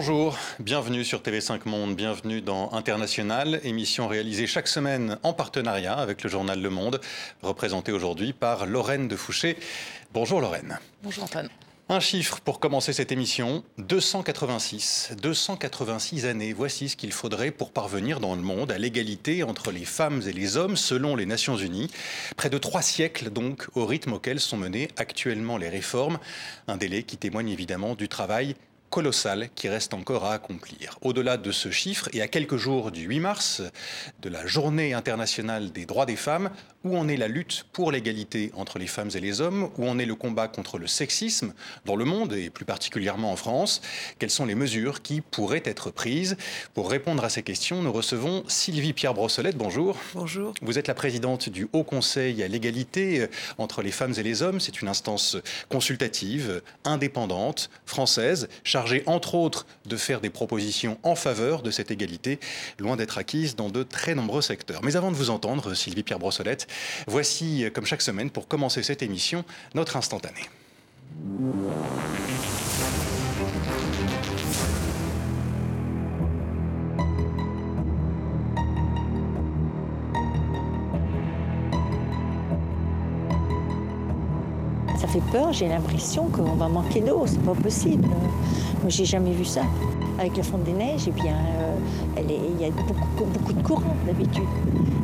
Bonjour, bienvenue sur TV5 Monde, bienvenue dans International, émission réalisée chaque semaine en partenariat avec le journal Le Monde, représentée aujourd'hui par Lorraine de Fouché. Bonjour Lorraine. Bonjour Antoine. Un chiffre pour commencer cette émission, 286. 286 années, voici ce qu'il faudrait pour parvenir dans le monde à l'égalité entre les femmes et les hommes selon les Nations Unies. Près de trois siècles donc au rythme auquel sont menées actuellement les réformes. Un délai qui témoigne évidemment du travail colossal qui reste encore à accomplir. Au-delà de ce chiffre, et à quelques jours du 8 mars, de la journée internationale des droits des femmes, où en est la lutte pour l'égalité entre les femmes et les hommes, où en est le combat contre le sexisme dans le monde et plus particulièrement en France, quelles sont les mesures qui pourraient être prises? Pour répondre à ces questions, nous recevons Sylvie Pierre Brossolette. Bonjour. Bonjour. Vous êtes la présidente du Haut Conseil à l'égalité entre les femmes et les hommes. C'est une instance consultative, indépendante, française, chargée entre autres de faire des propositions en faveur de cette égalité, loin d'être acquise dans de très nombreux secteurs. Mais avant de vous entendre, Sylvie Pierre Brossolette, voici, comme chaque semaine, pour commencer cette émission, notre instantané. Ça fait peur, j'ai l'impression qu'on va manquer d'eau, c'est pas possible. Moi, j'ai jamais vu ça. Avec la fonte des neiges, eh bien, euh, il y a beaucoup, de courant d'habitude.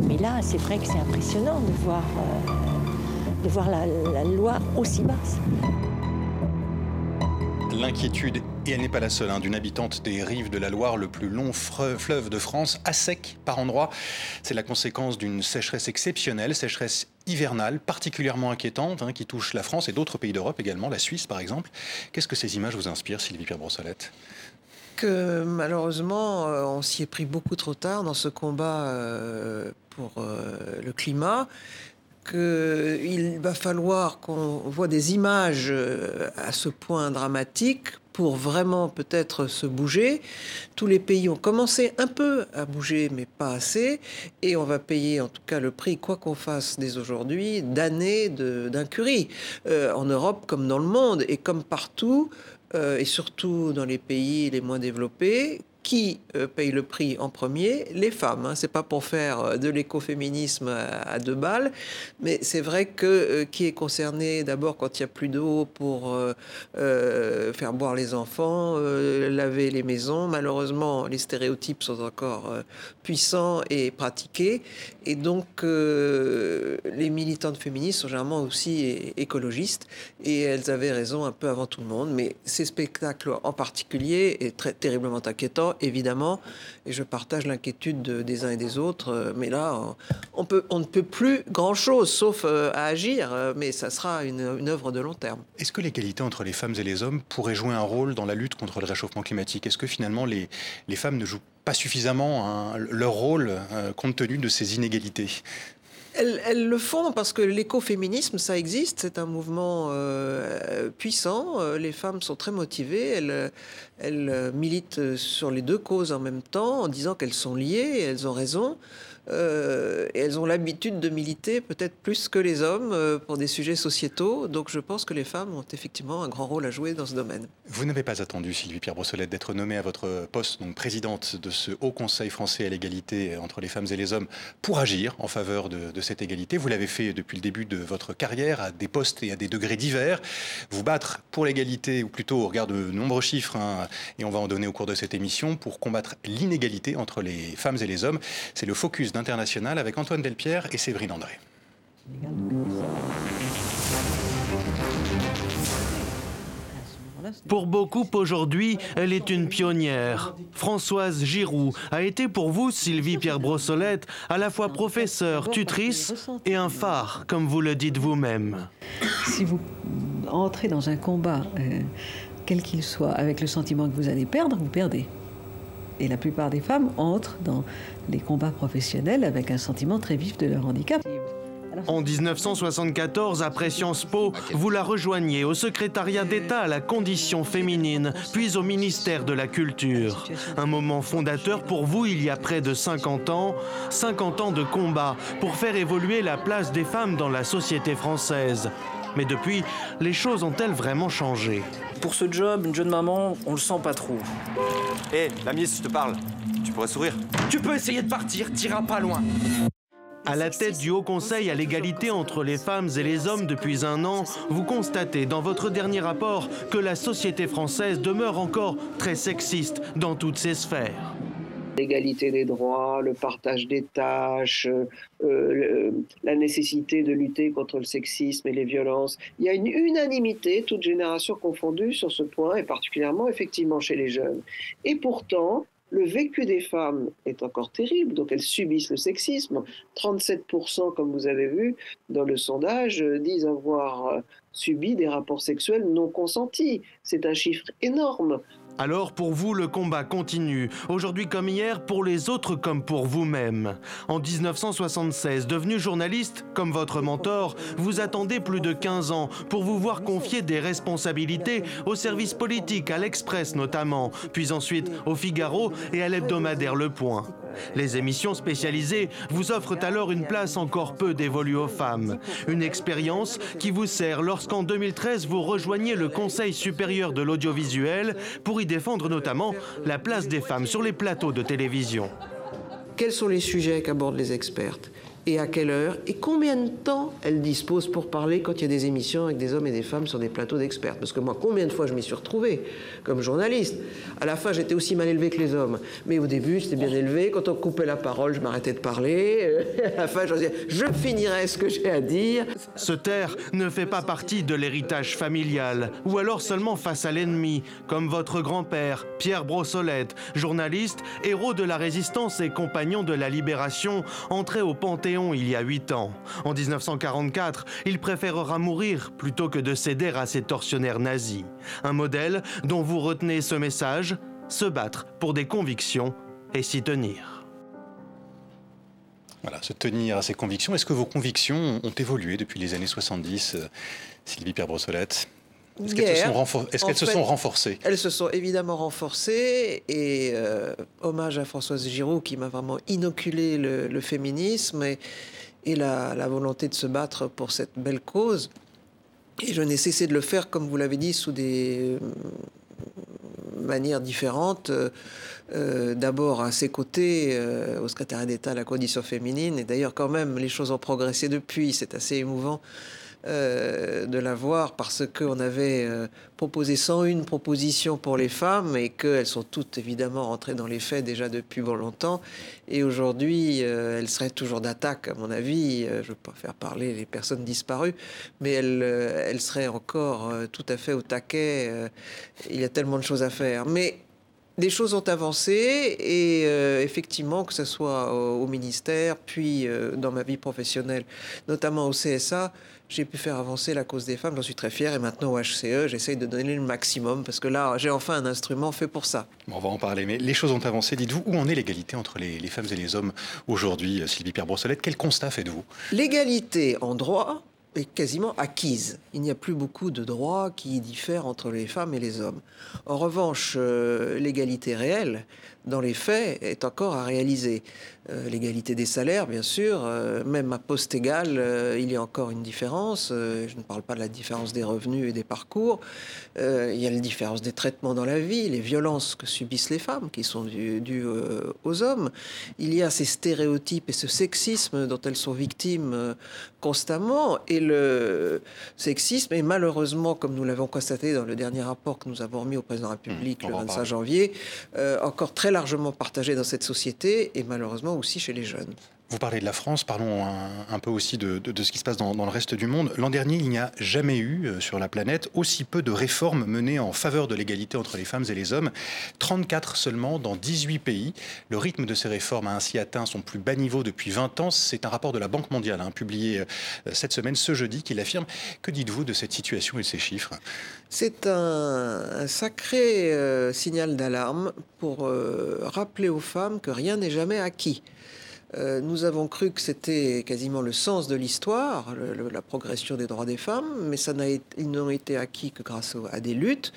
Mais là, c'est vrai que c'est impressionnant de voir, euh, de voir la, Loire aussi basse. L'inquiétude, et elle n'est pas la seule, hein, d'une habitante des rives de la Loire, le plus long fleuve de France, à sec par endroits. C'est la conséquence d'une sécheresse exceptionnelle, sécheresse hivernale, particulièrement inquiétante, hein, qui touche la France et d'autres pays d'Europe également, la Suisse par exemple. Qu'est-ce que ces images vous inspirent, Sylvie Pierre Brossolette que malheureusement, euh, on s'y est pris beaucoup trop tard dans ce combat euh, pour euh, le climat. Qu'il va falloir qu'on voit des images à ce point dramatiques pour vraiment peut-être se bouger. Tous les pays ont commencé un peu à bouger, mais pas assez. Et on va payer en tout cas le prix, quoi qu'on fasse dès aujourd'hui, d'années d'incurie, euh, en Europe comme dans le monde. Et comme partout, euh, et surtout dans les pays les moins développés, qui euh, paye le prix en premier? Les femmes. Hein. C'est pas pour faire euh, de l'écoféminisme à, deux balles, mais c'est vrai que euh, qui est concerné d'abord quand il y a plus d'eau pour faire boire les enfants, laver les maisons. Malheureusement, les stéréotypes sont encore puissants et pratiqués, et donc les militantes féministes sont généralement aussi écologistes, et elles avaient raison un peu avant tout le monde. Mais ces spectacles en particulier est très terriblement inquiétant, évidemment, et je partage l'inquiétude de- des uns et des autres. euh, Mais là, on, on ne peut plus grand-chose, sauf euh, à agir, euh, mais ça sera une, œuvre de long terme. Est-ce que l'égalité entre les femmes et les hommes pourrait jouer un rôle dans la lutte contre le réchauffement climatique? Est-ce que finalement les, femmes ne jouent pas suffisamment hein, leur rôle euh, compte tenu de ces inégalités? Elles, elles le font parce que l'écoféminisme, ça existe, c'est un mouvement euh, puissant. Euh, Les femmes sont très motivées, elles, euh, elles euh, militent sur les deux causes en même temps, en disant qu'elles sont liées, et elles ont raison. Euh, et elles ont l'habitude de militer peut-être plus que les hommes euh, pour des sujets sociétaux. Donc je pense que les femmes ont effectivement un grand rôle à jouer dans ce domaine. Vous n'avez pas attendu, Sylvie Pierre Brossolette, d'être nommée à votre poste, donc présidente de ce Haut Conseil français à l'égalité entre les femmes et les hommes, pour agir en faveur de, cette égalité. Vous l'avez fait depuis le début de votre carrière, à des postes et à des degrés divers. Vous battre pour l'égalité, ou plutôt au regard de nombreux chiffres, hein, et on va en donner au cours de cette émission, pour combattre l'inégalité entre les femmes et les hommes. C'est le focus d'International avec Antoine Delpierre et Séverine André. Pour beaucoup aujourd'hui, elle est une pionnière. Françoise Giroud a été pour vous, Sylvie Pierre Brossolette, à la fois professeure, tutrice et un phare, comme vous le dites vous-même. si vous entrez dans un combat, euh, quel qu'il soit, avec le sentiment que vous allez perdre, vous perdez. Et la plupart des femmes entrent dans les combats professionnels avec un sentiment très vif de leur handicap. En 1974, après Sciences Po, vous la rejoignez au secrétariat d'État à la condition féminine, puis au ministère de la Culture. Un moment fondateur pour vous il y a près de 50 ans, 50 ans de combat pour faire évoluer la place des femmes dans la société française. Mais depuis, les choses ont-elles vraiment changé? Pour ce job, une jeune maman, on le sent pas trop. Hé, la miss, je te parle. Tu pourrais sourire. Tu peux essayer de partir, t'iras pas loin. À la tête du Haut Conseil à l'égalité entre les femmes et les hommes depuis un an, vous constatez dans votre dernier rapport que la société française demeure encore très sexiste dans toutes ses sphères. L'égalité des droits, le partage des tâches, euh, le- la nécessité de lutter contre le sexisme et les violences. Il y a une unanimité, toute génération confondue, sur ce point, et particulièrement effectivement chez les jeunes. Et pourtant, le vécu des femmes est encore terrible, donc elles subissent le sexisme. 37%, comme vous avez vu dans le sondage, euh, disent avoir euh, subi des rapports sexuels non consentis. C'est un chiffre énorme. Alors pour vous, le combat continue, aujourd'hui comme hier, pour les autres comme pour vous-même. En 1976, devenu journaliste, comme votre mentor, vous attendez plus de 15 ans pour vous voir confier des responsabilités au service politique, à l'Express notamment, puis ensuite au Figaro et à l'hebdomadaire Le Point. Les émissions spécialisées vous offrent alors une place encore peu dévolue aux femmes. Une expérience qui vous sert lorsqu'en 2013 vous rejoignez le Conseil supérieur de l'audiovisuel pour défendre notamment la place des femmes sur les plateaux de télévision. Quels sont les sujets qu'abordent les expertes? Et à quelle heure et combien de temps elles disposent pour parler quand il y a des émissions avec des hommes et des femmes sur des plateaux d'experts? Parce que moi, combien de fois je m'y suis retrouvé comme journaliste? À la fin, j'étais aussi mal élevé que les hommes. Mais au début, j'étais bien élevé. Quand on coupait la parole, je m'arrêtais de parler. Euh, À la fin, je disais, je finirai ce que j'ai à dire. Se taire ne fait pas partie de l'héritage familial, ou alors seulement face à l'ennemi, comme votre grand-père, Pierre Brossolette, journaliste, héros de la résistance et compagnon de la libération, entré au Panthéon il y a huit ans. En 1944, il préférera mourir plutôt que de céder à ces tortionnaires nazis. Un modèle dont vous retenez ce message, se battre pour des convictions et s'y tenir. Voilà, se tenir à ses convictions. Est-ce que vos convictions ont évolué depuis les années 70, euh, Sylvie Pierre-Brossolette Est-ce qu'elles se, sont, qu'elles se renforcées? Elles se sont évidemment renforcées et euh, hommage à Françoise Giraud qui m'a vraiment inoculé le, le féminisme et, et la, la volonté de se battre pour cette belle cause. Et je n'ai cessé de le faire, comme vous l'avez dit, sous des euh, manières différentes. Euh, euh, D'abord à ses côtés, euh, au secrétariat d'État à la condition féminine. Et d'ailleurs, quand même, les choses ont progressé depuis. C'est assez émouvant euh, de la voir parce qu'on avait euh, proposé 101 propositions pour les femmes et qu'elles sont toutes évidemment rentrées dans les faits déjà depuis bon longtemps. Et aujourd'hui, euh, elles seraient toujours d'attaque, à mon avis. Euh, je ne veux pas faire parler les personnes disparues, mais elles, elles seraient encore tout à fait au taquet. Il y a tellement de choses à faire. Mais les choses ont avancé et euh, effectivement, que ce soit au, au ministère, puis euh, dans ma vie professionnelle, notamment au CSA, j'ai pu faire avancer la cause des femmes. J'en suis très fier. Et maintenant au HCE, j'essaye de donner le maximum parce que là, j'ai enfin un instrument fait pour ça. Bon, On va en parler, mais les choses ont avancé. Dites-vous, où en est l'égalité entre les, les femmes et les hommes aujourd'hui, euh, Sylvie Pierre-Brossolette? Quel constat faites-vous? L'égalité en droit est quasiment acquise. Il n'y a plus beaucoup de droits qui diffèrent entre les femmes et les hommes. En revanche, euh, l'égalité réelle, dans les faits, est encore à réaliser. Euh, l'égalité des salaires, bien sûr, euh, même à poste égal, euh, il y a encore une différence. Je ne parle pas de la différence des revenus et des parcours. Il y a la différence des traitements dans la vie, les violences que subissent les femmes, qui sont dues, dues, aux hommes. Il y a ces stéréotypes et ce sexisme dont elles sont victimes constamment. Et le sexisme est malheureusement, comme nous l'avons constaté dans le dernier rapport que nous avons remis au président de la République Mmh, on le va en 25 parler. janvier, encore très largement partagé dans cette société et malheureusement aussi chez les jeunes. Vous parlez de la France, parlons un, peu aussi de, ce qui se passe dans, le reste du monde. L'an dernier, il n'y a jamais eu euh, sur la planète aussi peu de réformes menées en faveur de l'égalité entre les femmes et les hommes. 34 seulement dans 18 pays. Le rythme de ces réformes a ainsi atteint son plus bas niveau depuis 20 ans. C'est un rapport de la Banque mondiale hein, publié euh, cette semaine, ce jeudi, qui l'affirme. Que dites-vous de cette situation et de ces chiffres? C'est un, sacré euh, signal d'alarme pour rappeler aux femmes que rien n'est jamais acquis. Euh, nous avons cru que c'était quasiment le sens de l'histoire, la progression des droits des femmes, mais ça n'a ils n'ont été acquis que grâce à des luttes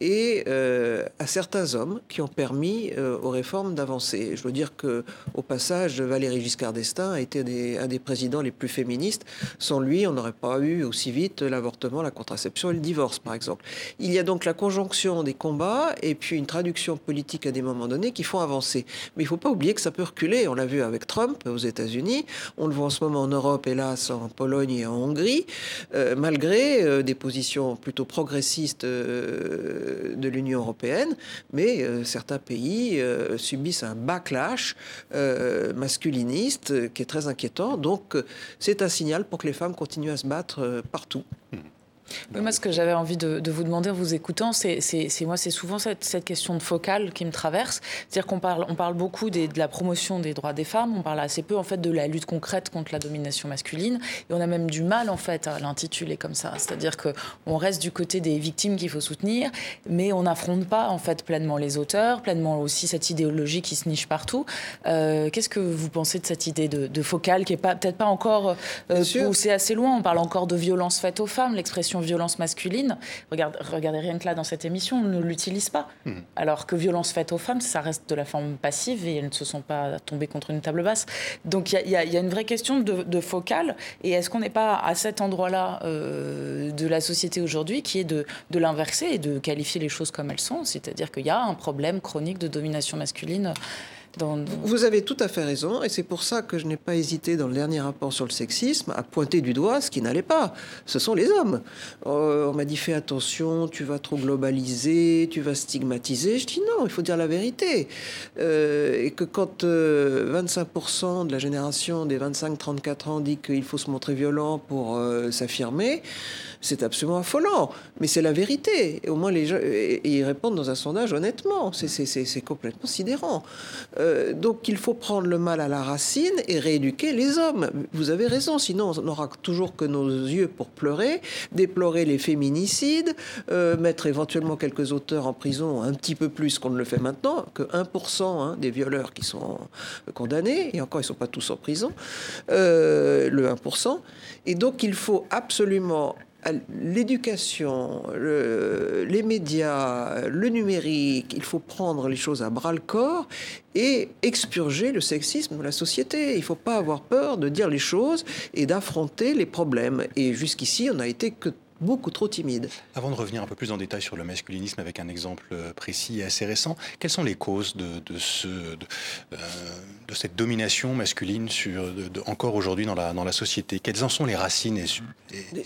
et euh, à certains hommes qui ont permis euh, aux réformes d'avancer. Je veux dire que, au passage, Valéry Giscard d'Estaing a été un des présidents les plus féministes. Sans lui, on n'aurait pas eu aussi vite l'avortement, la contraception et le divorce, par exemple. Il y a donc la conjonction des combats et puis une traduction politique à des moments donnés qui font avancer. Mais il ne faut pas oublier que ça peut reculer. On l'a vu avec Trump aux États-Unis. On le voit en ce moment en Europe, hélas, en Pologne et en Hongrie, euh, malgré des positions plutôt progressistes de l'Union européenne, mais euh, certains pays euh, subissent un backlash euh, masculiniste qui est très inquiétant. Donc c'est un signal pour que les femmes continuent à se battre partout. Mmh moi, ce que j'avais envie de, vous demander en vous écoutant, c'est moi, c'est souvent cette, question de focale qui me traverse. C'est-à-dire qu'on parle, on parle beaucoup de la promotion des droits des femmes, on parle assez peu en fait de la lutte concrète contre la domination masculine, et on a même du mal en fait à l'intituler comme ça. C'est-à-dire que on reste du côté des victimes qu'il faut soutenir, mais on n'affronte pas en fait pleinement les auteurs, pleinement aussi cette idéologie qui se niche partout. Euh, qu'est-ce que vous pensez de cette idée de, focale qui est peut-être pas encore euh, poussée assez loin? On parle encore de violence faite aux femmes, l'expression violence masculine, regardez rien que là dans cette émission, on ne l'utilise pas. Hmm. Alors que violence faite aux femmes, ça reste de la forme passive et elles ne se sont pas tombées contre une table basse. Donc il y, a une vraie question de, focale. Et est-ce qu'on n'est pas à cet endroit-là euh, de la société aujourd'hui qui est de, de l'inverser et de qualifier les choses comme elles sont? C'est-à-dire qu'il y a un problème chronique de domination masculine vous avez tout à fait raison, et c'est pour ça que je n'ai pas hésité dans le dernier rapport sur le sexisme à pointer du doigt ce qui n'allait pas. Ce sont les hommes. Euh, on m'a dit fais attention, tu vas trop globaliser, tu vas stigmatiser. Je dis non, il faut dire la vérité. Euh, et que quand 25% euh, de la génération des 25-34 ans dit qu'il faut se montrer violent pour s'affirmer, c'est absolument affolant. Mais c'est la vérité. Et au moins, les gens et, ils répondent dans un sondage honnêtement. C'est complètement sidérant. Donc, il faut prendre le mal à la racine et rééduquer les hommes. Vous avez raison. Sinon, on n'aura toujours que nos yeux pour pleurer, déplorer les féminicides, euh, mettre éventuellement quelques auteurs en prison un petit peu plus qu'on ne le fait maintenant, que 1% hein, des violeurs qui sont condamnés, et encore ils ne sont pas tous en prison, euh, le 1%. Et donc il faut absolument l'éducation, les médias, le numérique, il faut prendre les choses à bras le corps et expurger le sexisme de la société. Il ne faut pas avoir peur de dire les choses et d'affronter les problèmes. Et jusqu'ici, on n'a été que beaucoup trop timide. Avant de revenir un peu plus en détail sur le masculinisme avec un exemple précis et assez récent, quelles sont les causes de, ce, euh, de, cette domination masculine sur, encore aujourd'hui dans la, dans la société Quelles en sont les racines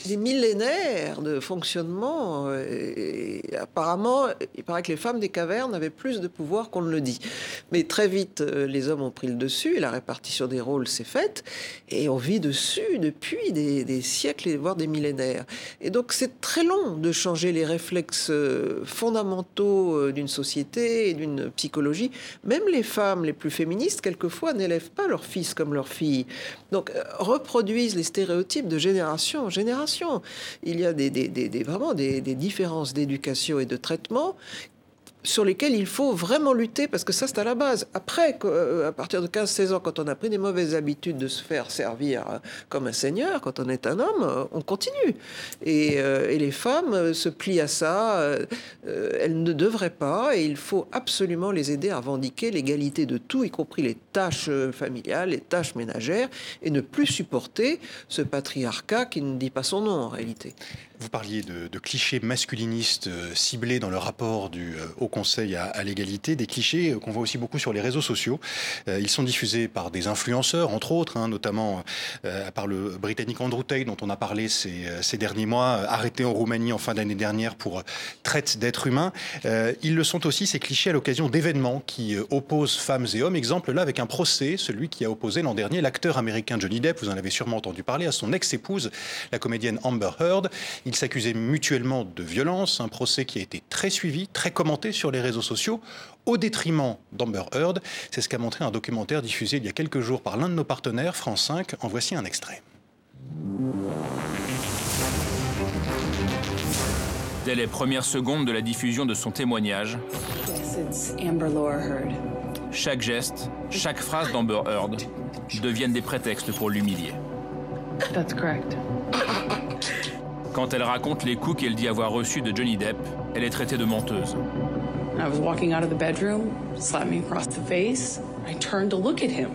des, millénaires de fonctionnement. Euh, et, apparemment, il paraît que les femmes des cavernes avaient plus de pouvoir qu'on ne le dit. Mais très vite, les hommes ont pris le dessus et la répartition des rôles s'est faite. Et on vit dessus depuis des, des siècles, voire des millénaires. Et donc, c'est très long de changer les réflexes euh, fondamentaux euh, d'une société et d'une psychologie. Même les femmes les plus féministes, quelquefois, n'élèvent pas leurs fils comme leurs filles. Donc euh, reproduisent les stéréotypes de génération en génération. Il y a des, vraiment des, des différences d'éducation et de traitement sur lesquels il faut vraiment lutter parce que ça c'est à la base. Après, euh, à partir de 15-16 ans, quand on a pris des mauvaises habitudes de se faire servir euh, comme un seigneur, quand on est un homme, euh, on continue. Et, et les femmes se plient à ça. Elles ne devraient pas et il faut absolument les aider à revendiquer l'égalité de tout, y compris les tâches familiales, les tâches ménagères, et ne plus supporter ce patriarcat qui ne dit pas son nom en réalité. Vous parliez de, clichés masculinistes euh, ciblés dans le rapport du euh, Haut Conseil à, l'égalité, des clichés euh, qu'on voit aussi beaucoup sur les réseaux sociaux. ils sont diffusés par des influenceurs, entre autres, hein, notamment par le Britannique Andrew Tate, dont on a parlé ces, ces derniers mois, arrêté en Roumanie en fin d'année dernière pour traite d'êtres humains. ils le sont aussi, ces clichés, à l'occasion d'événements qui opposent femmes et hommes. Exemple là avec un procès, celui qui a opposé l'an dernier l'acteur américain Johnny Depp, vous en avez sûrement entendu parler, à son ex-épouse, la comédienne Amber Heard. Ils s'accusaient mutuellement de violence, un procès qui a été très suivi, très commenté sur les réseaux sociaux, au détriment d'Amber Heard. C'est ce qu'a montré un documentaire diffusé il y a quelques jours par l'un de nos partenaires, France 5. En voici un extrait. Dès les premières secondes de la diffusion de son témoignage, chaque geste, chaque phrase d'Amber Heard deviennent des prétextes pour l'humilier. Quand elle raconte les coups qu'elle dit avoir reçus de Johnny Depp, elle est traitée de menteuse. I was walking out of the bedroom, slapped me across the face. I turned to look at him.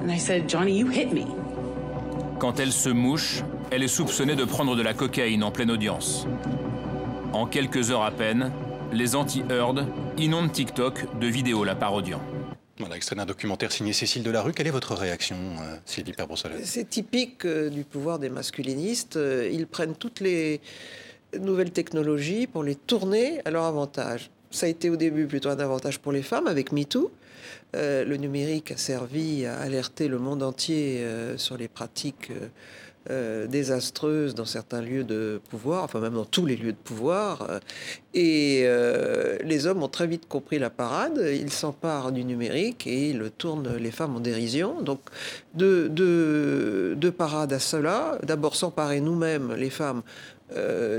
And I said, Johnny, you hit me. Quand elle se mouche, elle est soupçonnée de prendre de la cocaïne en pleine audience. En quelques heures à peine, les anti-Heard inondent TikTok de vidéos la parodiant. Voilà, extrait d'un documentaire signé Cécile Delarue. Quelle est votre réaction, euh, Sylvie Perbrossolet C'est typique euh, du pouvoir des masculinistes. Euh, Ils prennent toutes les nouvelles technologies pour les tourner à leur avantage. Ça a été au début plutôt un avantage pour les femmes avec MeToo. Euh, le numérique a servi à alerter le monde entier sur les pratiques euh, désastreuses dans certains lieux de pouvoir, enfin même dans tous les lieux de pouvoir. Euh, Et euh, les hommes ont très vite compris la parade. Ils s'emparent du numérique et ils tournent les femmes en dérision. Donc, deux de, de parade à cela. D'abord s'emparer nous-mêmes, les femmes,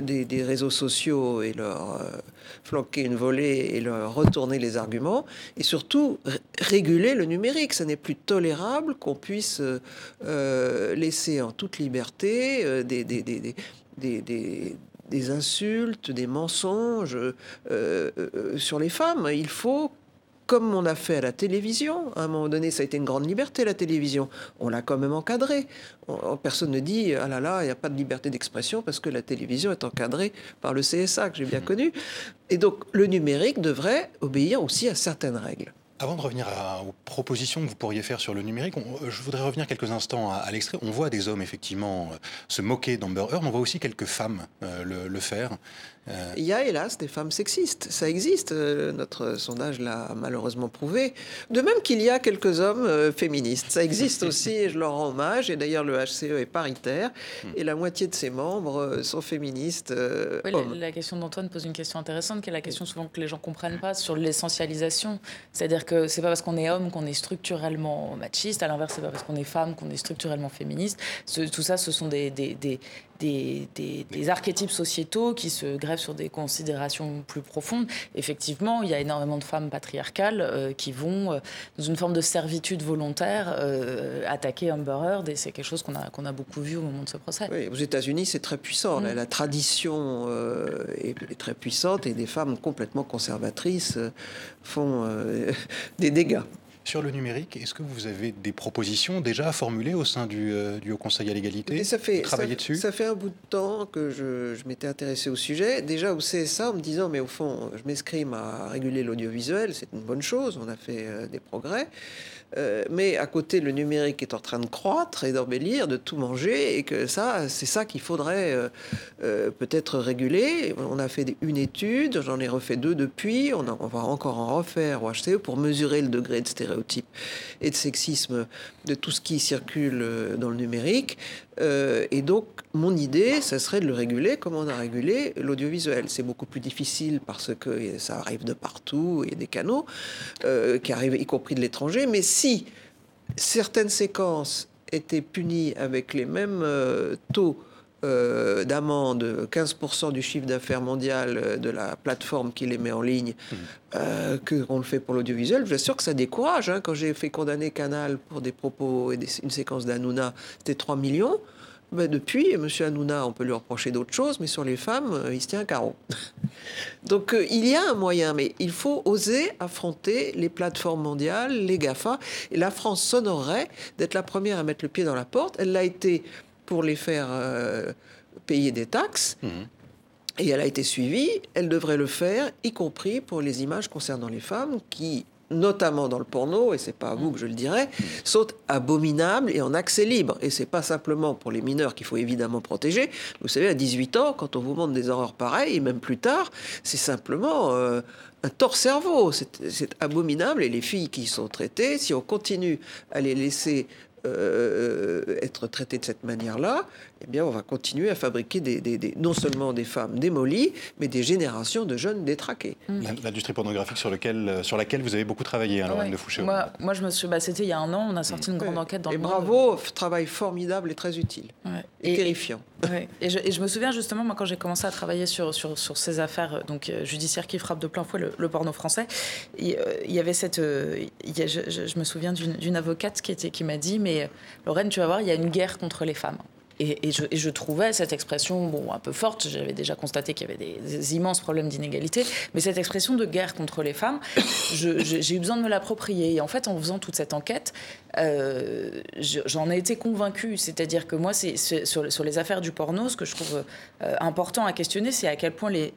des, des réseaux sociaux et leur euh, flanquer une volée et leur retourner les arguments. Et surtout, réguler le numérique. Ce n'est plus tolérable qu'on puisse euh, euh, laisser en toute liberté euh, des, des, des, des, insultes, des mensonges euh, euh, sur les femmes. Il faut comme on a fait à la télévision, à un moment donné, ça a été une grande liberté, la télévision. On l'a quand même encadré. On- personne ne dit, ah là là, il n'y a pas de liberté d'expression parce que la télévision est encadrée par le CSA, que j'ai bien connu. Et donc, le numérique devrait obéir aussi à certaines règles. Avant de revenir aux propositions que vous pourriez faire sur le numérique, on- je voudrais revenir quelques instants à, l'extrait. On voit des hommes effectivement euh, se moquer d'Amber Heard, mais on voit aussi quelques femmes euh, le faire. Euh, Il y a hélas des femmes sexistes, ça existe, euh, notre sondage l'a malheureusement prouvé. De même qu'il y a quelques hommes euh, féministes, ça existe aussi et je leur rends hommage. Et d'ailleurs le HCE est paritaire et la moitié de ses membres sont féministes. Oui, la, hommes. la question d'Antoine pose une question intéressante, qui est la question souvent que les gens comprennent pas sur l'essentialisation. C'est-à-dire que c'est pas parce qu'on est homme qu'on est structurellement machiste. À l'inverse, c'est pas parce qu'on est femme qu'on est structurellement féministe. Ce- tout ça, ce sont des, des, des, des, des- des archétypes sociétaux qui se greffent sur des considérations plus profondes. Effectivement, il y a énormément de femmes patriarcales euh, qui vont, euh, dans une forme de servitude volontaire, euh, attaquer Amber Heard, et c'est quelque chose qu'on a, qu'on a beaucoup vu au moment de ce procès. Oui, aux États-Unis, c'est très puissant. La, Mm. la tradition est, est très puissante et des femmes complètement conservatrices font des dégâts. Sur le numérique, est-ce que vous avez des propositions déjà formulées au sein du, euh, du Haut Conseil à l'égalité ça fait, Travailler ça, dessus ça fait un bout de temps que je, je m'étais intéressé au sujet. Déjà au CSA, en me disant, mais au fond, je m'escrime à réguler l'audiovisuel, c'est une bonne chose, on a fait euh, des progrès. Euh, mais à côté, le numérique est en train de croître et d'embellir, de tout manger, et que ça, c'est ça qu'il faudrait euh, euh, peut-être réguler. On a fait une étude, j'en ai refait deux depuis, on, on va encore en refaire au HCE pour mesurer le degré de stéréotype et de sexisme de tout ce qui circule dans le numérique. Euh, et donc, mon idée, ça serait de le réguler comme on a régulé l'audiovisuel. C'est beaucoup plus difficile parce que ça arrive de partout, il y a des canaux euh, qui arrivent, y compris de l'étranger. Mais si certaines séquences étaient punies avec les mêmes euh, taux euh, d'amende, 15% du chiffre d'affaires mondial euh, de la plateforme qui les met en ligne, euh, que qu'on le fait pour l'audiovisuel, je suis sûr que ça décourage. hein. Quand j'ai fait condamner Canal pour des propos et des- une séquence d'Hanouna, c'était 3 millions. Ben, depuis, M. Hanouna, on peut lui reprocher d'autres choses, mais sur les femmes, euh, il se tient un carreau. Donc euh, il y a un moyen, mais il faut oser affronter les plateformes mondiales, les GAFA. Et la France s'honorerait d'être la première à mettre le pied dans la porte. Elle l'a été pour les faire euh, payer des taxes. Et elle a été suivie, elle devrait le faire, y compris pour les images concernant les femmes qui, notamment dans le porno, et c'est pas à vous que je le dirais, sont abominables et en accès libre. Et c'est pas simplement pour les mineurs qu'il faut évidemment protéger. Vous savez, à 18 ans, quand on vous montre des horreurs pareilles, et même plus tard, c'est simplement euh, un tort-cerveau. C'est c'est abominable. Et les filles qui y sont traitées, si on continue à les laisser être traitées de cette manière-là, eh bien, on va continuer à fabriquer des, des- des- non seulement des femmes démolies, mais des générations de jeunes détraqués. La- L'industrie pornographique sur, lequel, euh, sur laquelle vous avez beaucoup travaillé, hein, Lorraine Ouais. de Fouché. Moi, moi, je me suis. Bah, C'était il y a un an, on a sorti une grande enquête dans Et le Monde. bravo, travail formidable et très utile. Ouais. Et, terrifiant. Ouais. Et, je, et je me souviens justement, moi, quand j'ai commencé à travailler sur, sur, sur ces affaires euh, donc, euh, judiciaires qui frappent de plein fouet le, le porno français, il, euh, y avait cette. euh, il y a- je, je- je me souviens d'une avocate qui, était, qui m'a dit Mais mais Lorraine, tu vas voir, il y a une guerre contre les femmes. Et, je, trouvais cette expression bon, un peu forte. J'avais déjà constaté qu'il y avait des, immenses problèmes d'inégalité. Mais cette expression de guerre contre les femmes, j'ai eu besoin de me l'approprier. Et en fait, en faisant toute cette enquête, euh, j'en ai été convaincue. C'est-à-dire que moi, sur, les affaires du porno, ce que je trouve euh, important à questionner, c'est à quel point les,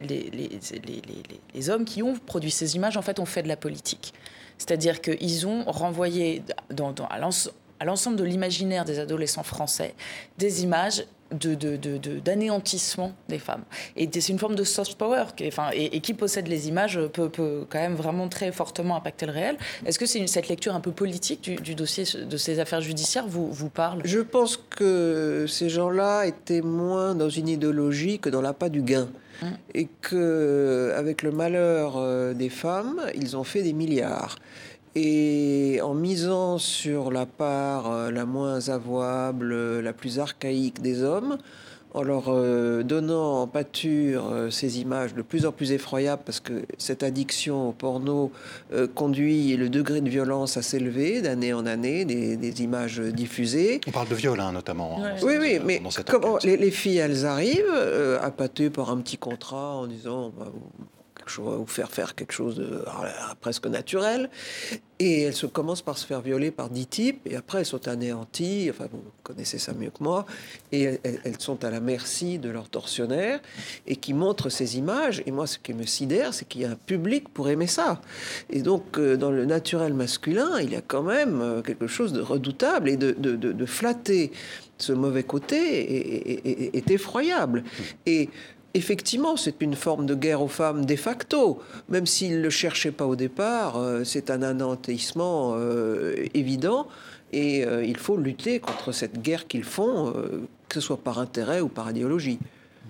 hommes qui ont produit ces images, en fait, ont fait de la politique. C'est-à-dire qu'ils ont renvoyé dans, dans, à l'ensemble à l'ensemble de l'imaginaire des adolescents français des images d'anéantissement de, de, des femmes. Et c'est une forme de soft power, qui, enfin, et, qui possède les images peut, peut, quand même vraiment très fortement impacter le réel. Est-ce que c'est cette lecture un peu politique du, du, dossier de ces affaires judiciaires vous, vous parle? Je pense que ces gens-là étaient moins dans une idéologie que dans l'appât du gain. Hum. Et que, avec le malheur euh, des femmes, ils ont fait des milliards. Et en misant sur la part euh, la moins avouable, la plus archaïque des hommes, en leur euh, donnant en pâture euh, ces images de plus en plus effroyables, parce que cette addiction au porno conduit le degré de violence à s'élever d'année en année, des, images diffusées. On parle de viol, hein, notamment. oui, oui, mais comment les, filles, elles arrivent à pâter par un petit contrat en disant bah, ou faire faire quelque chose de ah, presque naturel. Et elles se commencent par se faire violer par dix types, et après elles sont anéanties, enfin vous connaissez ça mieux que moi, et elles, sont à la merci de leurs tortionnaires, et qui montrent ces images. Et moi, ce qui me sidère, c'est qu'il y a un public pour aimer ça. Et donc, euh, dans le naturel masculin, il y a quand même euh, quelque chose de redoutable, et de, flatter ce mauvais côté est, est effroyable. Et effectivement, c'est une forme de guerre aux femmes de facto. Même s'ils ne le cherchaient pas au départ, euh, c'est un anéantissement euh, évident. Et euh, il faut lutter contre cette guerre qu'ils font, que ce soit par intérêt ou par idéologie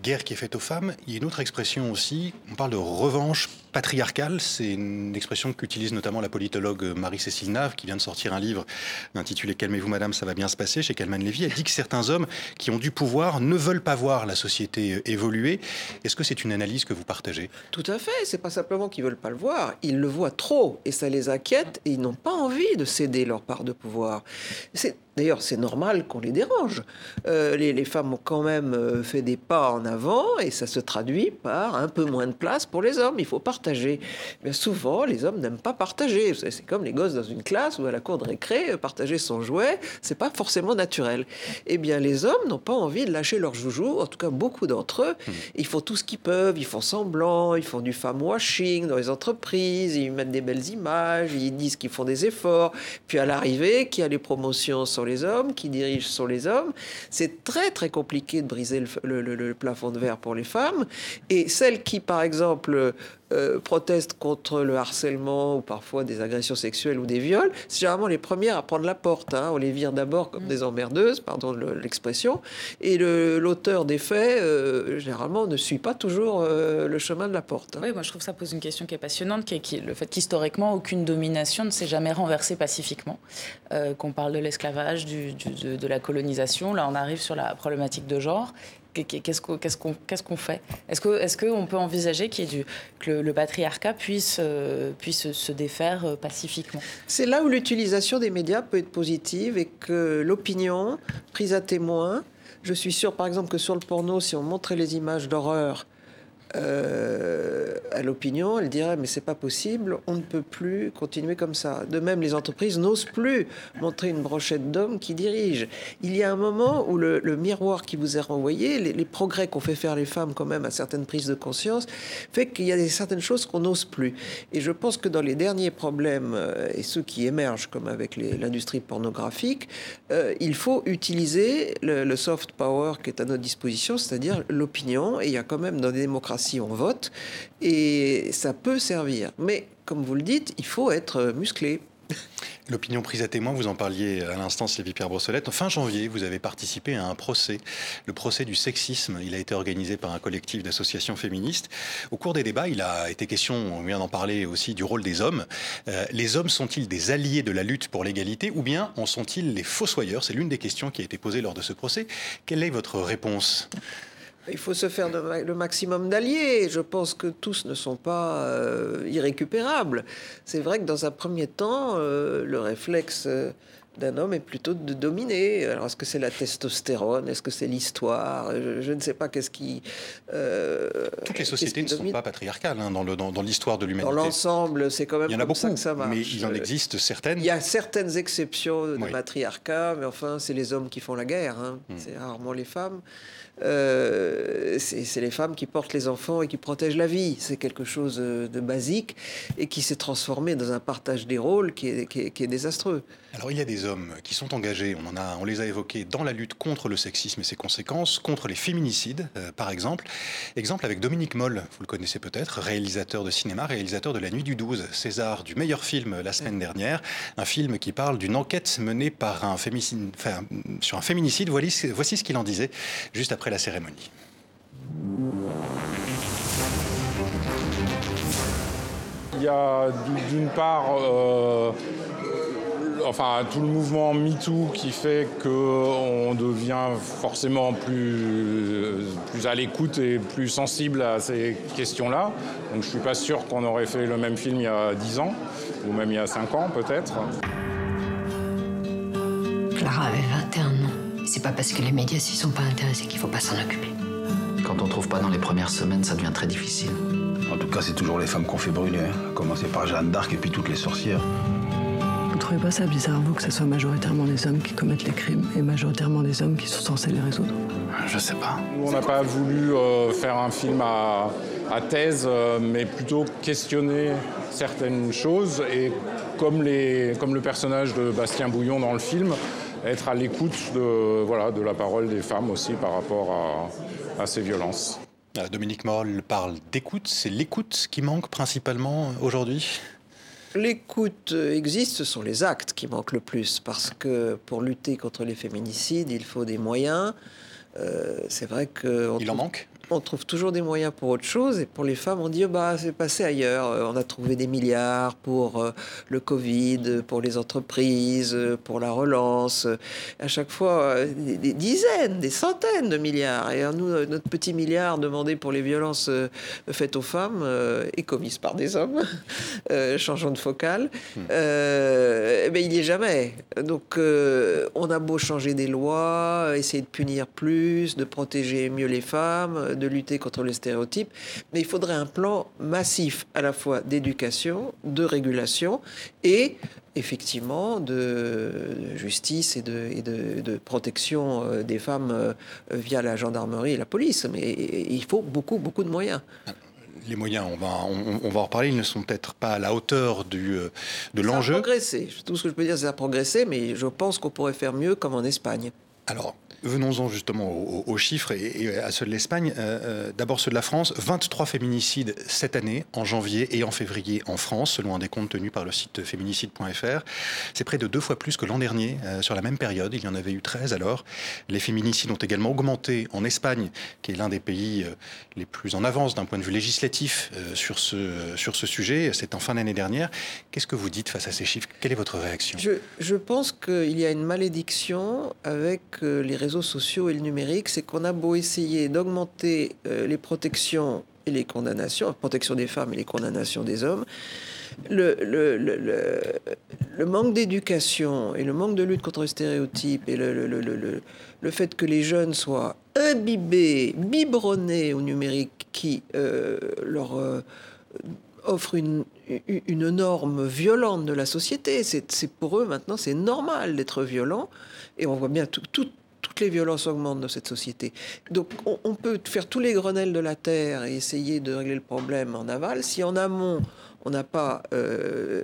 guerre qui est faite aux femmes. Il y a une autre expression aussi, on parle de revanche patriarcale. C'est une expression qu'utilise notamment la politologue Marie-Cécile Nave, qui vient de sortir un livre intitulé Calmez-vous madame, ça va bien se passer chez Calman Lévy. Elle dit que certains hommes qui ont du pouvoir ne veulent pas voir la société évoluer. Est-ce que c'est une analyse que vous partagez? Tout à fait. C'est pas simplement qu'ils veulent pas le voir, ils le voient trop et ça les inquiète et ils n'ont pas envie de céder leur part de pouvoir. C'est D'ailleurs, c'est normal qu'on les dérange. Euh, les, femmes ont quand même euh, fait des pas en avant et ça se traduit par un peu moins de place pour les hommes. Il faut partager. Mais souvent, les hommes n'aiment pas partager. C'est comme les gosses dans une classe ou à la cour de récré, euh, partager son jouet, c'est pas forcément naturel. Eh bien, les hommes n'ont pas envie de lâcher leur joujou. En tout cas, beaucoup d'entre eux, hmm. ils font tout ce qu'ils peuvent. Ils font semblant, ils font du femme washing dans les entreprises, ils mettent des belles images, ils disent qu'ils font des efforts. Puis à l'arrivée, qui a les promotions les hommes, qui dirigent sur les hommes. C'est très très compliqué de briser le, plafond de verre pour les femmes. Et celles qui, par exemple, euh, protestent contre le harcèlement ou parfois des agressions sexuelles ou des viols, c'est généralement les premières à prendre la porte. Hein. On les vire d'abord comme mm. des emmerdeuses, pardon l'expression, et l'auteur des faits, euh, généralement, ne suit pas toujours euh, le chemin de la porte. Hein. Oui, moi je trouve que ça pose une question qui est passionnante, qui est, le fait qu'historiquement, aucune domination ne s'est jamais renversée pacifiquement. Qu'on parle de l'esclavage, de, de la colonisation, là on arrive sur la problématique de genre qu'est-ce qu'on fait? Est-ce qu'on peut envisager que le, patriarcat puisse, euh, se défaire euh, pacifiquement? C'est là où l'utilisation des médias peut être positive et que l'opinion prise à témoin, je suis sûr par exemple que sur le porno, si on montrait les images d'horreur, euh, à l'opinion, elle dirait mais c'est pas possible, on ne peut plus continuer comme ça. De même, les entreprises n'osent plus montrer une brochette d'hommes qui dirigent. Il y a un moment où le, miroir qui vous est renvoyé, les, progrès qu'ont fait faire les femmes quand même à certaines prises de conscience, fait qu'il y a des, certaines choses qu'on n'ose plus. Et je pense que dans les derniers problèmes euh, et ceux qui émergent comme avec l'industrie pornographique, euh, il faut utiliser le, le soft power qui est à notre disposition, c'est-à-dire l'opinion. Et il y a quand même dans des démocraties si on vote, et ça peut servir. Mais comme vous le dites, il faut être musclé. L'opinion prise à témoin, vous en parliez à l'instant, Sylvie Pierre Brossolette. Fin janvier, vous avez participé à un procès, le procès du sexisme. Il a été organisé par un collectif d'associations féministes. Au cours des débats, il a été question, on vient d'en parler aussi, du rôle des hommes. Euh, les hommes sont-ils des alliés de la lutte pour l'égalité ou bien en sont-ils les fossoyeurs? C'est l'une des questions qui a été posée lors de ce procès. Quelle est votre réponse? Il faut se faire le maximum d'alliés. Je pense que tous ne sont pas euh, irrécupérables. C'est vrai que dans un premier temps, euh, le réflexe euh, d'un homme est plutôt de dominer. Alors, est-ce que c'est la testostérone? Est-ce que c'est l'histoire? Je, ne sais pas qu'est-ce qui. Euh, Toutes les sociétés ne sont pas patriarcales hein, dans, le, dans, l'histoire de l'humanité. Dans l'ensemble, c'est quand même il y en a beaucoup, que ça marche. Mais il en existe certaines. Il y a certaines exceptions de matriarcat, mais enfin, c'est les hommes qui font la guerre. Hein. Hmm. C'est rarement les femmes. Euh, c'est les femmes qui portent les enfants et qui protègent la vie. C'est quelque chose de basique et qui s'est transformé dans un partage des rôles qui est, qui est désastreux. Alors il y a des hommes qui sont engagés, on, en a, on les a évoqués, dans la lutte contre le sexisme et ses conséquences, contre les féminicides, euh, par exemple. Exemple avec Dominique Moll, vous le connaissez peut-être, réalisateur de cinéma, réalisateur de La Nuit du 12, César du meilleur film la semaine dernière, un film qui parle d'une enquête menée par un féminicide, sur un féminicide. Voici, voici ce qu'il en disait juste après la cérémonie. Il y a d'une part euh, enfin tout le mouvement MeToo qui fait qu'on devient forcément plus, plus à l'écoute et plus sensible à ces questions-là. Donc je suis pas sûr qu'on aurait fait le même film il y a 10 ans, ou même il y a 5 ans peut-être. Clara avait 21 ans. C'est pas parce que les médias s'y sont pas intéressés qu'il faut pas s'en occuper. Quand on trouve pas dans les premières semaines, ça devient très difficile. En tout cas, c'est toujours les femmes qu'on fait brûler. Hein. Commencer par Jeanne d'Arc et puis toutes les sorcières. Vous trouvez pas ça bizarre, vous, que ce soit majoritairement des hommes qui commettent les crimes et majoritairement des hommes qui sont censés les résoudre? Je sais pas. Nous, on n'a pas voulu euh, faire un film à, thèse, euh, mais plutôt questionner certaines choses et comme, les, comme le personnage de Bastien Bouillon dans le film, être à l'écoute de, voilà, de la parole des femmes aussi par rapport à, à ces violences. Euh, Dominique Moll parle d'écoute. C'est l'écoute qui manque principalement aujourd'hui? L'écoute existe, ce sont les actes qui manquent le plus, parce que pour lutter contre les féminicides, il faut des moyens. Euh, c'est vrai que... Il en manque? On trouve toujours des moyens pour autre chose. Et pour les femmes, on dit, oh, bah, c'est passé ailleurs. Euh, on a trouvé des milliards pour euh, le Covid, pour les entreprises, euh, pour la relance. À chaque fois, des, dizaines, des centaines de milliards. Et nous, notre petit milliard demandé pour les violences faites aux femmes est commise par des hommes. changeons de focale. Hmm. mais il n'y est jamais. Donc, on a beau changer des lois, essayer de punir plus, de protéger mieux les femmes, de lutter contre les stéréotypes, mais il faudrait un plan massif à la fois d'éducation, de régulation et effectivement de justice et de, protection euh, des femmes euh, via la gendarmerie et la police. Mais il faut beaucoup, beaucoup de moyens les moyens, on va, on, va en reparler, ils ne sont peut-être pas à la hauteur du, euh, de l'enjeu. Ça a progressé. Tout ce que je peux dire, c'est ça a progressé, mais je pense qu'on pourrait faire mieux comme en Espagne. Alors, Venons-en justement aux, chiffres et, à ceux de l'Espagne. Euh, euh, d'abord ceux de la France. 23 féminicides cette année, en janvier et en février en France, selon un décompte tenu par le site féminicide.fr. C'est près de deux fois plus que l'an dernier. Euh, sur la même période, il y en avait eu 13 alors. Les féminicides ont également augmenté en Espagne, qui est l'un des pays les plus en avance d'un point de vue législatif sur, ce, sujet. C'est en fin d'année dernière. Qu'est-ce que vous dites face à ces chiffres? Quelle est votre réaction? Je pense qu'il y a une malédiction avec les réseaux sociaux et le numérique, c'est qu'on a beau essayer d'augmenter euh, les protections et les condamnations, la protection des femmes et les condamnations des hommes, le, manque d'éducation et le manque de lutte contre les stéréotypes et le, fait que les jeunes soient imbibés, biberonnés au numérique qui euh, leur euh, offre une, une norme violente de la société. C'est pour eux maintenant, c'est normal d'être violent. Et on voit bien tout, tout, toutes les violences augmentent dans cette société. Donc on, peut faire tous les grenelles de la terre et essayer de régler le problème en aval. Si en amont, on n'a pas, euh,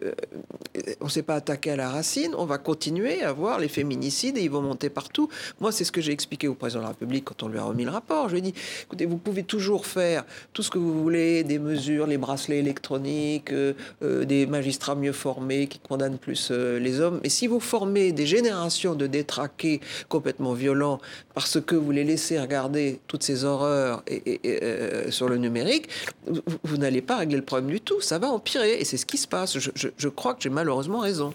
on s'est pas attaqué à la racine, on va continuer à voir les féminicides et ils vont monter partout. Moi, c'est ce que j'ai expliqué au président de la République quand on lui a remis le rapport. Je lui ai dit, écoutez, vous pouvez toujours faire tout ce que vous voulez, des mesures, les bracelets électroniques, euh, euh, des magistrats mieux formés qui condamnent plus les hommes. Mais si vous formez des générations de détraqués complètement violents parce que vous les laissez regarder toutes ces horreurs sur le numérique, vous, vous n'allez pas régler le problème du tout. Ça va empirer et c'est ce qui se passe. Je, crois que j'ai malheureusement raison.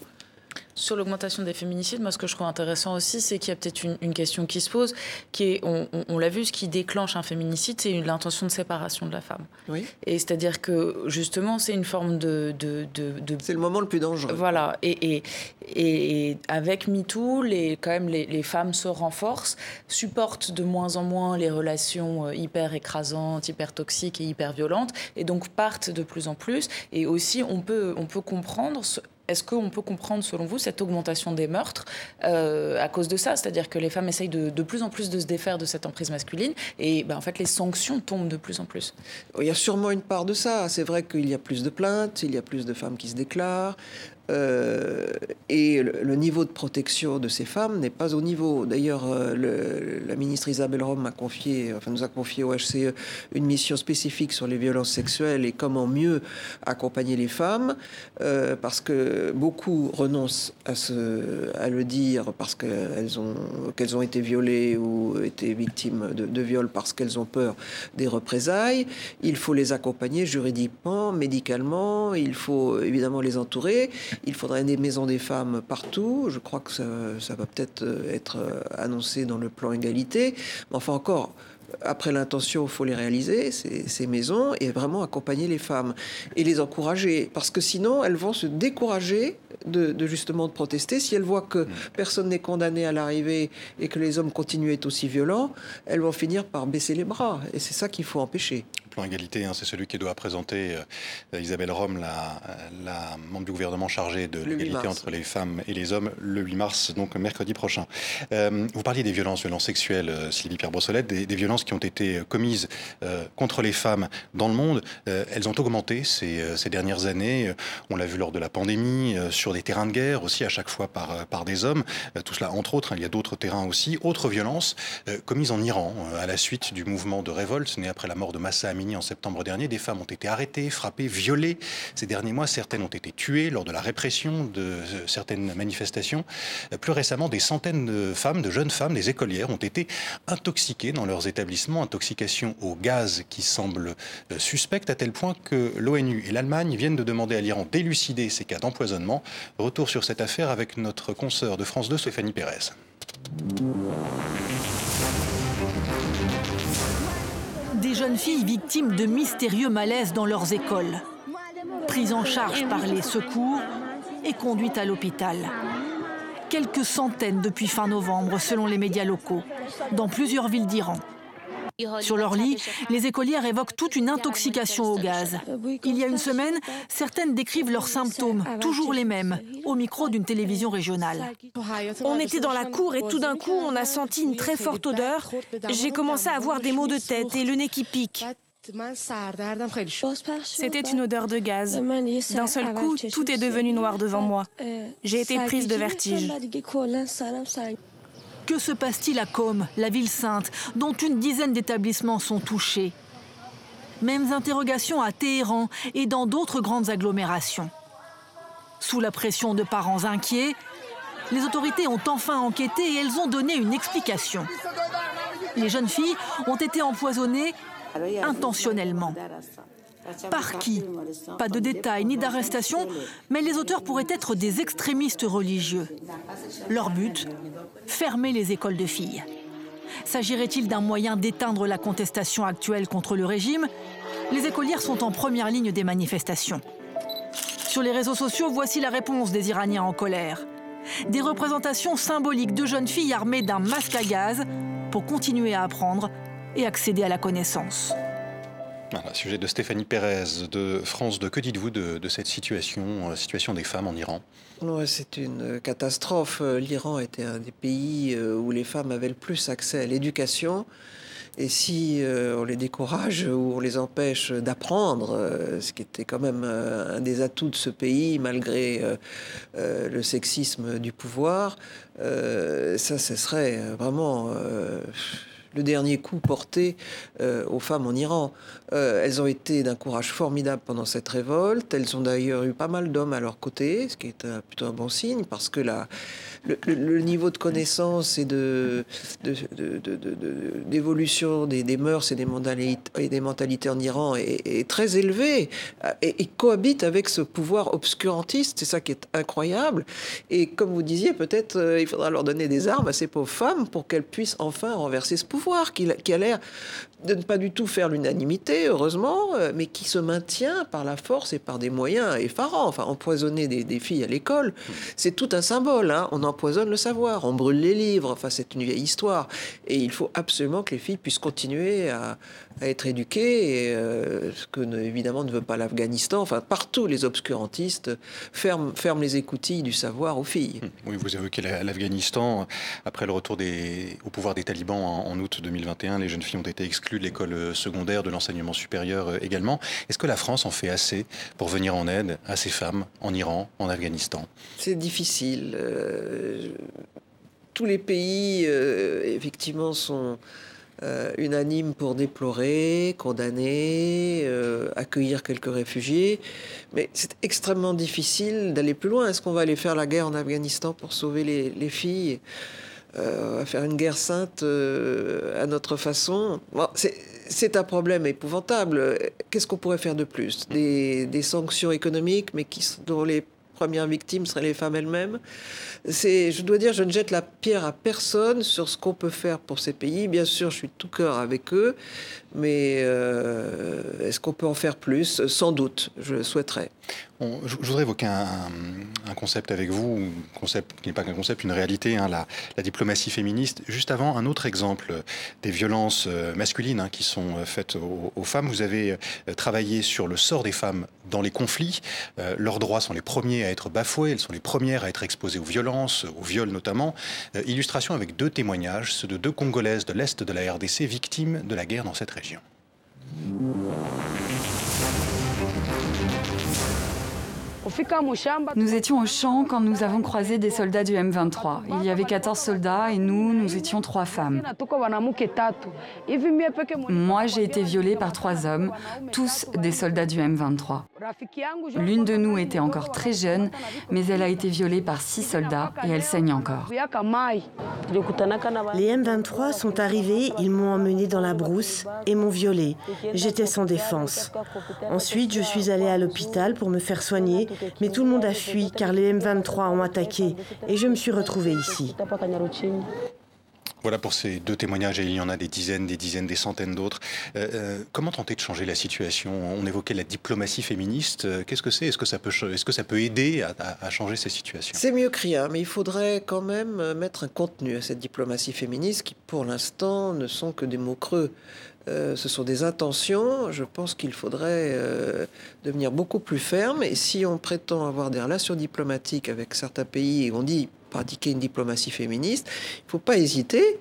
Sur l'augmentation des féminicides, moi, ce que je trouve intéressant aussi, c'est qu'il y a peut-être une, question qui se pose, qui est, on, l'a vu, ce qui déclenche un féminicide, c'est l'intention de séparation de la femme. Oui. Et c'est-à-dire que, justement, c'est une forme de... de, C'est le moment le plus dangereux. Voilà. Et, et, et avec MeToo, les, quand même, les, les, femmes se renforcent, supportent de moins en moins les relations euh, hyper écrasantes, hyper toxiques et hyper violentes, et donc partent de plus en plus. Et aussi, on peut, on peut comprendre est-ce qu'on peut comprendre, selon vous, cette augmentation des meurtres euh, à cause de ça? C'est-à-dire que les femmes essayent de, plus en plus de se défaire de cette emprise masculine et ben, en fait, les sanctions tombent de plus en plus. Il y a sûrement une part de ça. C'est vrai qu'il y a plus de plaintes, il y a plus de femmes qui se déclarent. Euh, et le, niveau de protection de ces femmes n'est pas au niveau. D'ailleurs, euh, la ministre Isabelle Rome a confié, enfin, nous a confié au HCE une mission spécifique sur les violences sexuelles et comment mieux accompagner les femmes, euh, parce que beaucoup renoncent à, le dire parce qu'elles ont, qu'elles ont été violées ou été victimes de, de viols parce qu'elles ont peur des représailles. Il faut les accompagner juridiquement, médicalement, il faut évidemment les entourer. Il faudrait des maisons des femmes partout. Je crois que ça, va peut-être euh, être euh, annoncé dans le plan égalité. Mais enfin encore, après l'intention, il faut les réaliser, ces, maisons, et vraiment accompagner les femmes et les encourager. Parce que sinon, elles vont se décourager de, justement de protester. Si elles voient que mm. personne n'est condamné à l'arrivée et que les hommes continuent à être aussi violents, elles vont finir par baisser les bras. Et c'est ça qu'il faut empêcher plan égalité, hein, c'est celui qui doit présenter euh, Isabelle Rome, la, la, membre du gouvernement chargée de l'égalité entre les femmes et les hommes, le 8 mars, donc mercredi prochain. Euh, vous parliez des violences, violences sexuelles, euh, Sylvie Pierre Brossolette, des, violences qui ont été commises contre les femmes dans le monde. elles ont augmenté ces, ces dernières années. On l'a vu lors de la pandémie, sur des terrains de guerre aussi, à chaque fois par, par des hommes. tout cela, entre autres, hein, il y a d'autres terrains aussi. Autres violences commises en Iran, à la suite du mouvement de révolte né après la mort de Massa Amini en septembre dernier, des femmes ont été arrêtées, frappées, violées. Ces derniers mois, certaines ont été tuées lors de la répression de euh, certaines manifestations. Euh, plus récemment, des centaines de femmes, de jeunes femmes, des écolières, ont été intoxiquées dans leurs établissements. Intoxication au gaz qui semble euh, suspecte à tel point que l'ONU et l'Allemagne viennent de demander à l'Iran d'élucider ces cas d'empoisonnement. Retour sur cette affaire avec notre consoeur de France 2, Stéphanie Pérez. Jeunes filles victimes de mystérieux malaises dans leurs écoles, prises en charge par les secours et conduites à l'hôpital. Quelques centaines depuis fin novembre, selon les médias locaux, dans plusieurs villes d'Iran. Sur leur lit, les écolières évoquent toute une intoxication au gaz. Il y a une semaine, certaines décrivent leurs symptômes, toujours les mêmes, au micro d'une télévision régionale. On était dans la cour et tout d'un coup, on a senti une très forte odeur. J'ai commencé à avoir des maux de tête et le nez qui pique. C'était une odeur de gaz. D'un seul coup, tout est devenu noir devant moi. J'ai été prise de vertige. Que se passe-t-il à Qom, la ville sainte, dont une dizaine d'établissements sont touchés? Mêmes interrogations à Téhéran et dans d'autres grandes agglomérations. Sous la pression de parents inquiets, les autorités ont enfin enquêté et elles ont donné une explication. Les jeunes filles ont été empoisonnées intentionnellement. Par qui Pas de détails ni d'arrestation, mais les auteurs pourraient être des extrémistes religieux. Leur but Fermer les écoles de filles. S'agirait-il d'un moyen d'éteindre la contestation actuelle contre le régime? Les écolières sont en première ligne des manifestations. Sur les réseaux sociaux, voici la réponse des Iraniens en colère. Des représentations symboliques de jeunes filles armées d'un masque à gaz pour continuer à apprendre et accéder à la connaissance. Voilà, sujet de Stéphanie Pérez de France 2. Que dites-vous de, cette situation, euh, situation des femmes en Iran? C'est une catastrophe. L'Iran était un des pays euh, où les femmes avaient le plus accès à l'éducation. Et si euh, on les décourage ou on les empêche d'apprendre, ce qui était quand même un des atouts de ce pays, malgré le sexisme du pouvoir, ça, ce serait vraiment le dernier coup porté euh, aux femmes en Iran. Euh, elles ont été d'un courage formidable pendant cette révolte. Elles ont d'ailleurs eu pas mal d'hommes à leur côté, ce qui est plutôt un bon signe, parce que la, le, niveau de connaissance et de, d'évolution des, des, mœurs et des, et des mentalités en Iran est, très élevé et, cohabite avec ce pouvoir obscurantiste. C'est ça qui est incroyable. Et comme vous disiez, peut-être euh, il faudra leur donner des armes à ces pauvres femmes pour qu'elles puissent enfin renverser ce pouvoir qui, a l'air de ne pas du tout faire l'unanimité, heureusement, euh, mais qui se maintient par la force et par des moyens effarants. Enfin, empoisonner des, filles à l'école, c'est tout un symbole. Hein. On empoisonne le savoir, on brûle les livres. Enfin, c'est une vieille histoire. Et il faut absolument que les filles puissent continuer à, être éduquées, euh, ce que évidemment ne veut pas l'Afghanistan. Enfin, partout, les obscurantistes ferment, les écoutilles du savoir aux filles. Oui, vous évoquez l'Afghanistan. Après le retour au pouvoir des talibans en août 2021, les jeunes filles ont été exclues de l'école euh, secondaire, de l'enseignement supérieur euh, également. Est-ce que la France en fait assez pour venir en aide à ces femmes en Iran, en Afghanistan? C'est difficile. Euh, tous les pays, effectivement, sont unanimes pour déplorer, condamner, accueillir quelques réfugiés. Mais c'est extrêmement difficile d'aller plus loin. Est-ce qu'on va aller faire la guerre en Afghanistan pour sauver les filles? Euh, à faire une guerre sainte euh, à notre façon. c'est un problème épouvantable. Qu'est-ce qu'on pourrait faire de plus? Des, des, sanctions économiques, mais qui, dont les premières victimes seraient les femmes elles-mêmes. C'est, je dois dire, je ne jette la pierre à personne sur ce qu'on peut faire pour ces pays. Bien sûr, je suis tout cœur avec eux, mais euh, est-ce qu'on peut en faire plus? Sans doute, je souhaiterais je, voudrais évoquer un, concept avec vous, un concept qui n'est pas qu'un concept, une réalité, hein, la, diplomatie féministe. Juste avant, un autre exemple des violences euh, masculines hein, qui sont euh, faites aux, femmes. Vous avez travaillé sur le sort des femmes dans les conflits. leurs droits sont les premiers être bafoués, elles sont les premières à être exposées aux violences, aux viols notamment. illustration avec deux témoignages, ceux de deux Congolaises de l'Est de la RDC victimes de la guerre dans cette région. Nous étions au champ quand nous avons croisé des soldats du M23. Il y avait 14 soldats et nous, nous étions trois femmes. Moi, j'ai été violée par trois hommes, tous des soldats du M23. L'une de nous était encore très jeune, mais elle a été violée par six soldats et elle saigne encore. Les M23 sont arrivés, ils m'ont emmenée dans la brousse et m'ont violée. J'étais sans défense. Ensuite, je suis allée à l'hôpital pour me faire soigner mais tout le monde a fui car les M23 ont attaqué et je me suis retrouvée ici. Voilà pour ces deux témoignages, et il y en a des dizaines, des dizaines, des centaines d'autres. Euh, euh, comment tenter de changer la situation? On évoquait la diplomatie féministe. Euh, qu'est-ce que c'est? Est-ce que, ça peut, est-ce que ça peut aider à, changer ces situations C'est mieux que rien, mais il faudrait quand même mettre un contenu à cette diplomatie féministe qui, pour l'instant, ne sont que des mots creux. Ce sont des intentions. Je pense qu'il faudrait devenir beaucoup plus ferme. Et si on prétend avoir des relations diplomatiques avec certains pays, et on dit pratiquer une diplomatie féministe, il ne faut pas hésiter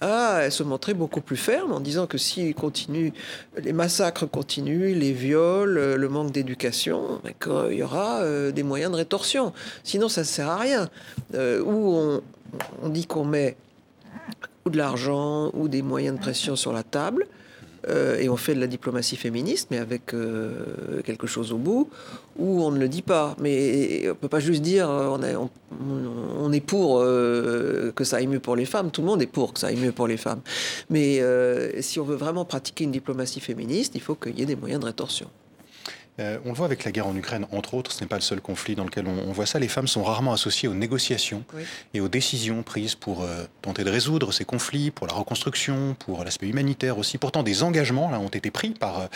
à se montrer beaucoup plus ferme en disant que si continue, les massacres continuent, les viols, le manque d'éducation, ben, qu'il y aura euh, des moyens de rétorsion. Sinon, ça ne sert à rien. Euh, ou on, on dit qu'on met ou de l'argent ou des moyens de pression sur la table, euh, et on fait de la diplomatie féministe, mais avec euh, quelque chose au bout, où on ne le dit pas. Mais on peut pas juste dire euh, on, est, pour que ça aille mieux pour les femmes. Tout le monde est pour que ça aille mieux pour les femmes. Mais si on veut vraiment pratiquer une diplomatie féministe, il faut qu'il y ait des moyens de rétorsion. Euh, on le voit avec la guerre en Ukraine, entre autres, ce n'est pas le seul conflit dans lequel on, voit ça. Les femmes sont rarement associées aux négociations et aux décisions prises pour euh, tenter de résoudre ces conflits, pour la reconstruction, pour l'aspect humanitaire aussi. Pourtant, des engagements là, ont été pris par, euh,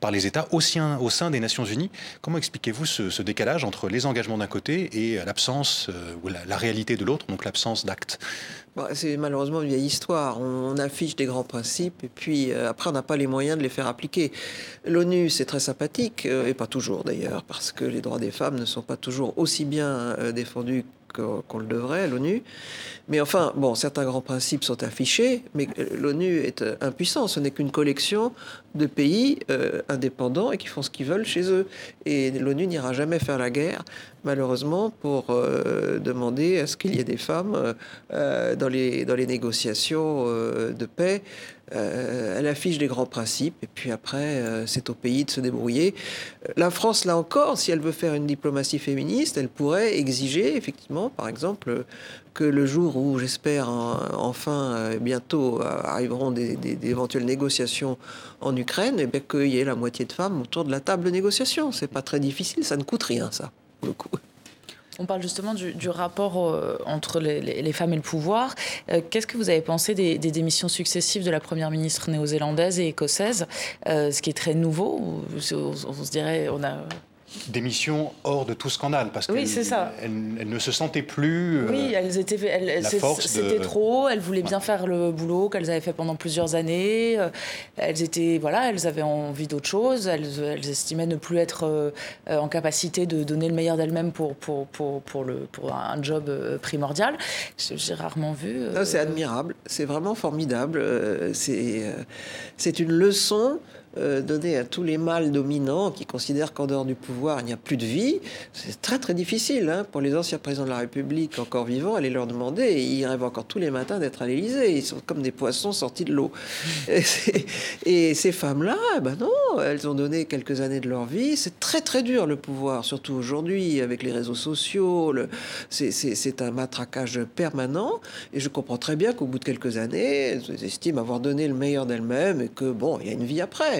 par les États au sein, au sein des Nations Unies. Comment expliquez-vous ce, décalage entre les engagements d'un côté et l'absence, ou la, réalité de l'autre, donc l'absence d'actes c'est malheureusement une vieille histoire. On, affiche des grands principes et puis après on n'a pas les moyens de les faire appliquer. L'ONU, c'est très sympathique et pas toujours d'ailleurs, parce que les droits des femmes ne sont pas toujours aussi bien euh, défendus qu'on le devrait l'ONU. Mais enfin, bon, certains grands principes sont affichés, mais l'ONU est euh, impuissant. Ce n'est qu'une collection de pays euh, indépendants et qui font ce qu'ils veulent chez eux. Et l'ONU n'ira jamais faire la guerre, malheureusement, pour euh, demander à ce qu'il y ait des femmes dans, les, dans les négociations de paix. Elle affiche des grands principes et puis après, c'est au pays de se débrouiller. La France, là encore, si elle veut faire une diplomatie féministe, elle pourrait exiger, effectivement, par exemple, que le jour où, j'espère, enfin, euh, bientôt euh, arriveront des, éventuelles négociations en Ukraine, eh qu'il y ait la moitié de femmes autour de la table de négociation. C'est pas très difficile, ça ne coûte rien, ça, On parle justement du, rapport euh, entre les, femmes et le pouvoir. Qu'est-ce que vous avez pensé des, démissions successives de la première ministre néo-zélandaise et écossaise, ce qui est très nouveau on se dirait, on a démission hors de tout scandale parce oui, qu'elles elles, ne se sentaient plus. Euh, oui, elles étaient, c'était trop. Elles voulaient bien faire le boulot qu'elles avaient fait pendant plusieurs années. Euh, elles étaient, voilà, elles avaient envie d'autre chose. Elles, estimaient ne plus être euh, en capacité de donner le meilleur d'elles-mêmes pour pour, pour, pour, le, pour un job primordial. J'ai rarement vu. C'est admirable. C'est vraiment formidable. C'est c'est une leçon euh, donner à tous les mâles dominants qui considèrent qu'en dehors du pouvoir, il n'y a plus de vie, c'est très très difficile hein, pour les anciens présidents de la République encore vivants, aller leur demander, et ils rêvent encore tous les matins d'être à l'Élysée, ils sont comme des poissons sortis de l'eau. Et, ces femmes-là, eh ben non, elles ont donné quelques années de leur vie, c'est très très dur le pouvoir, surtout aujourd'hui avec les réseaux sociaux, c'est un matraquage permanent, et je comprends très bien qu'au bout de quelques années, elles estiment avoir donné le meilleur d'elles-mêmes et que bon, il y a une vie après.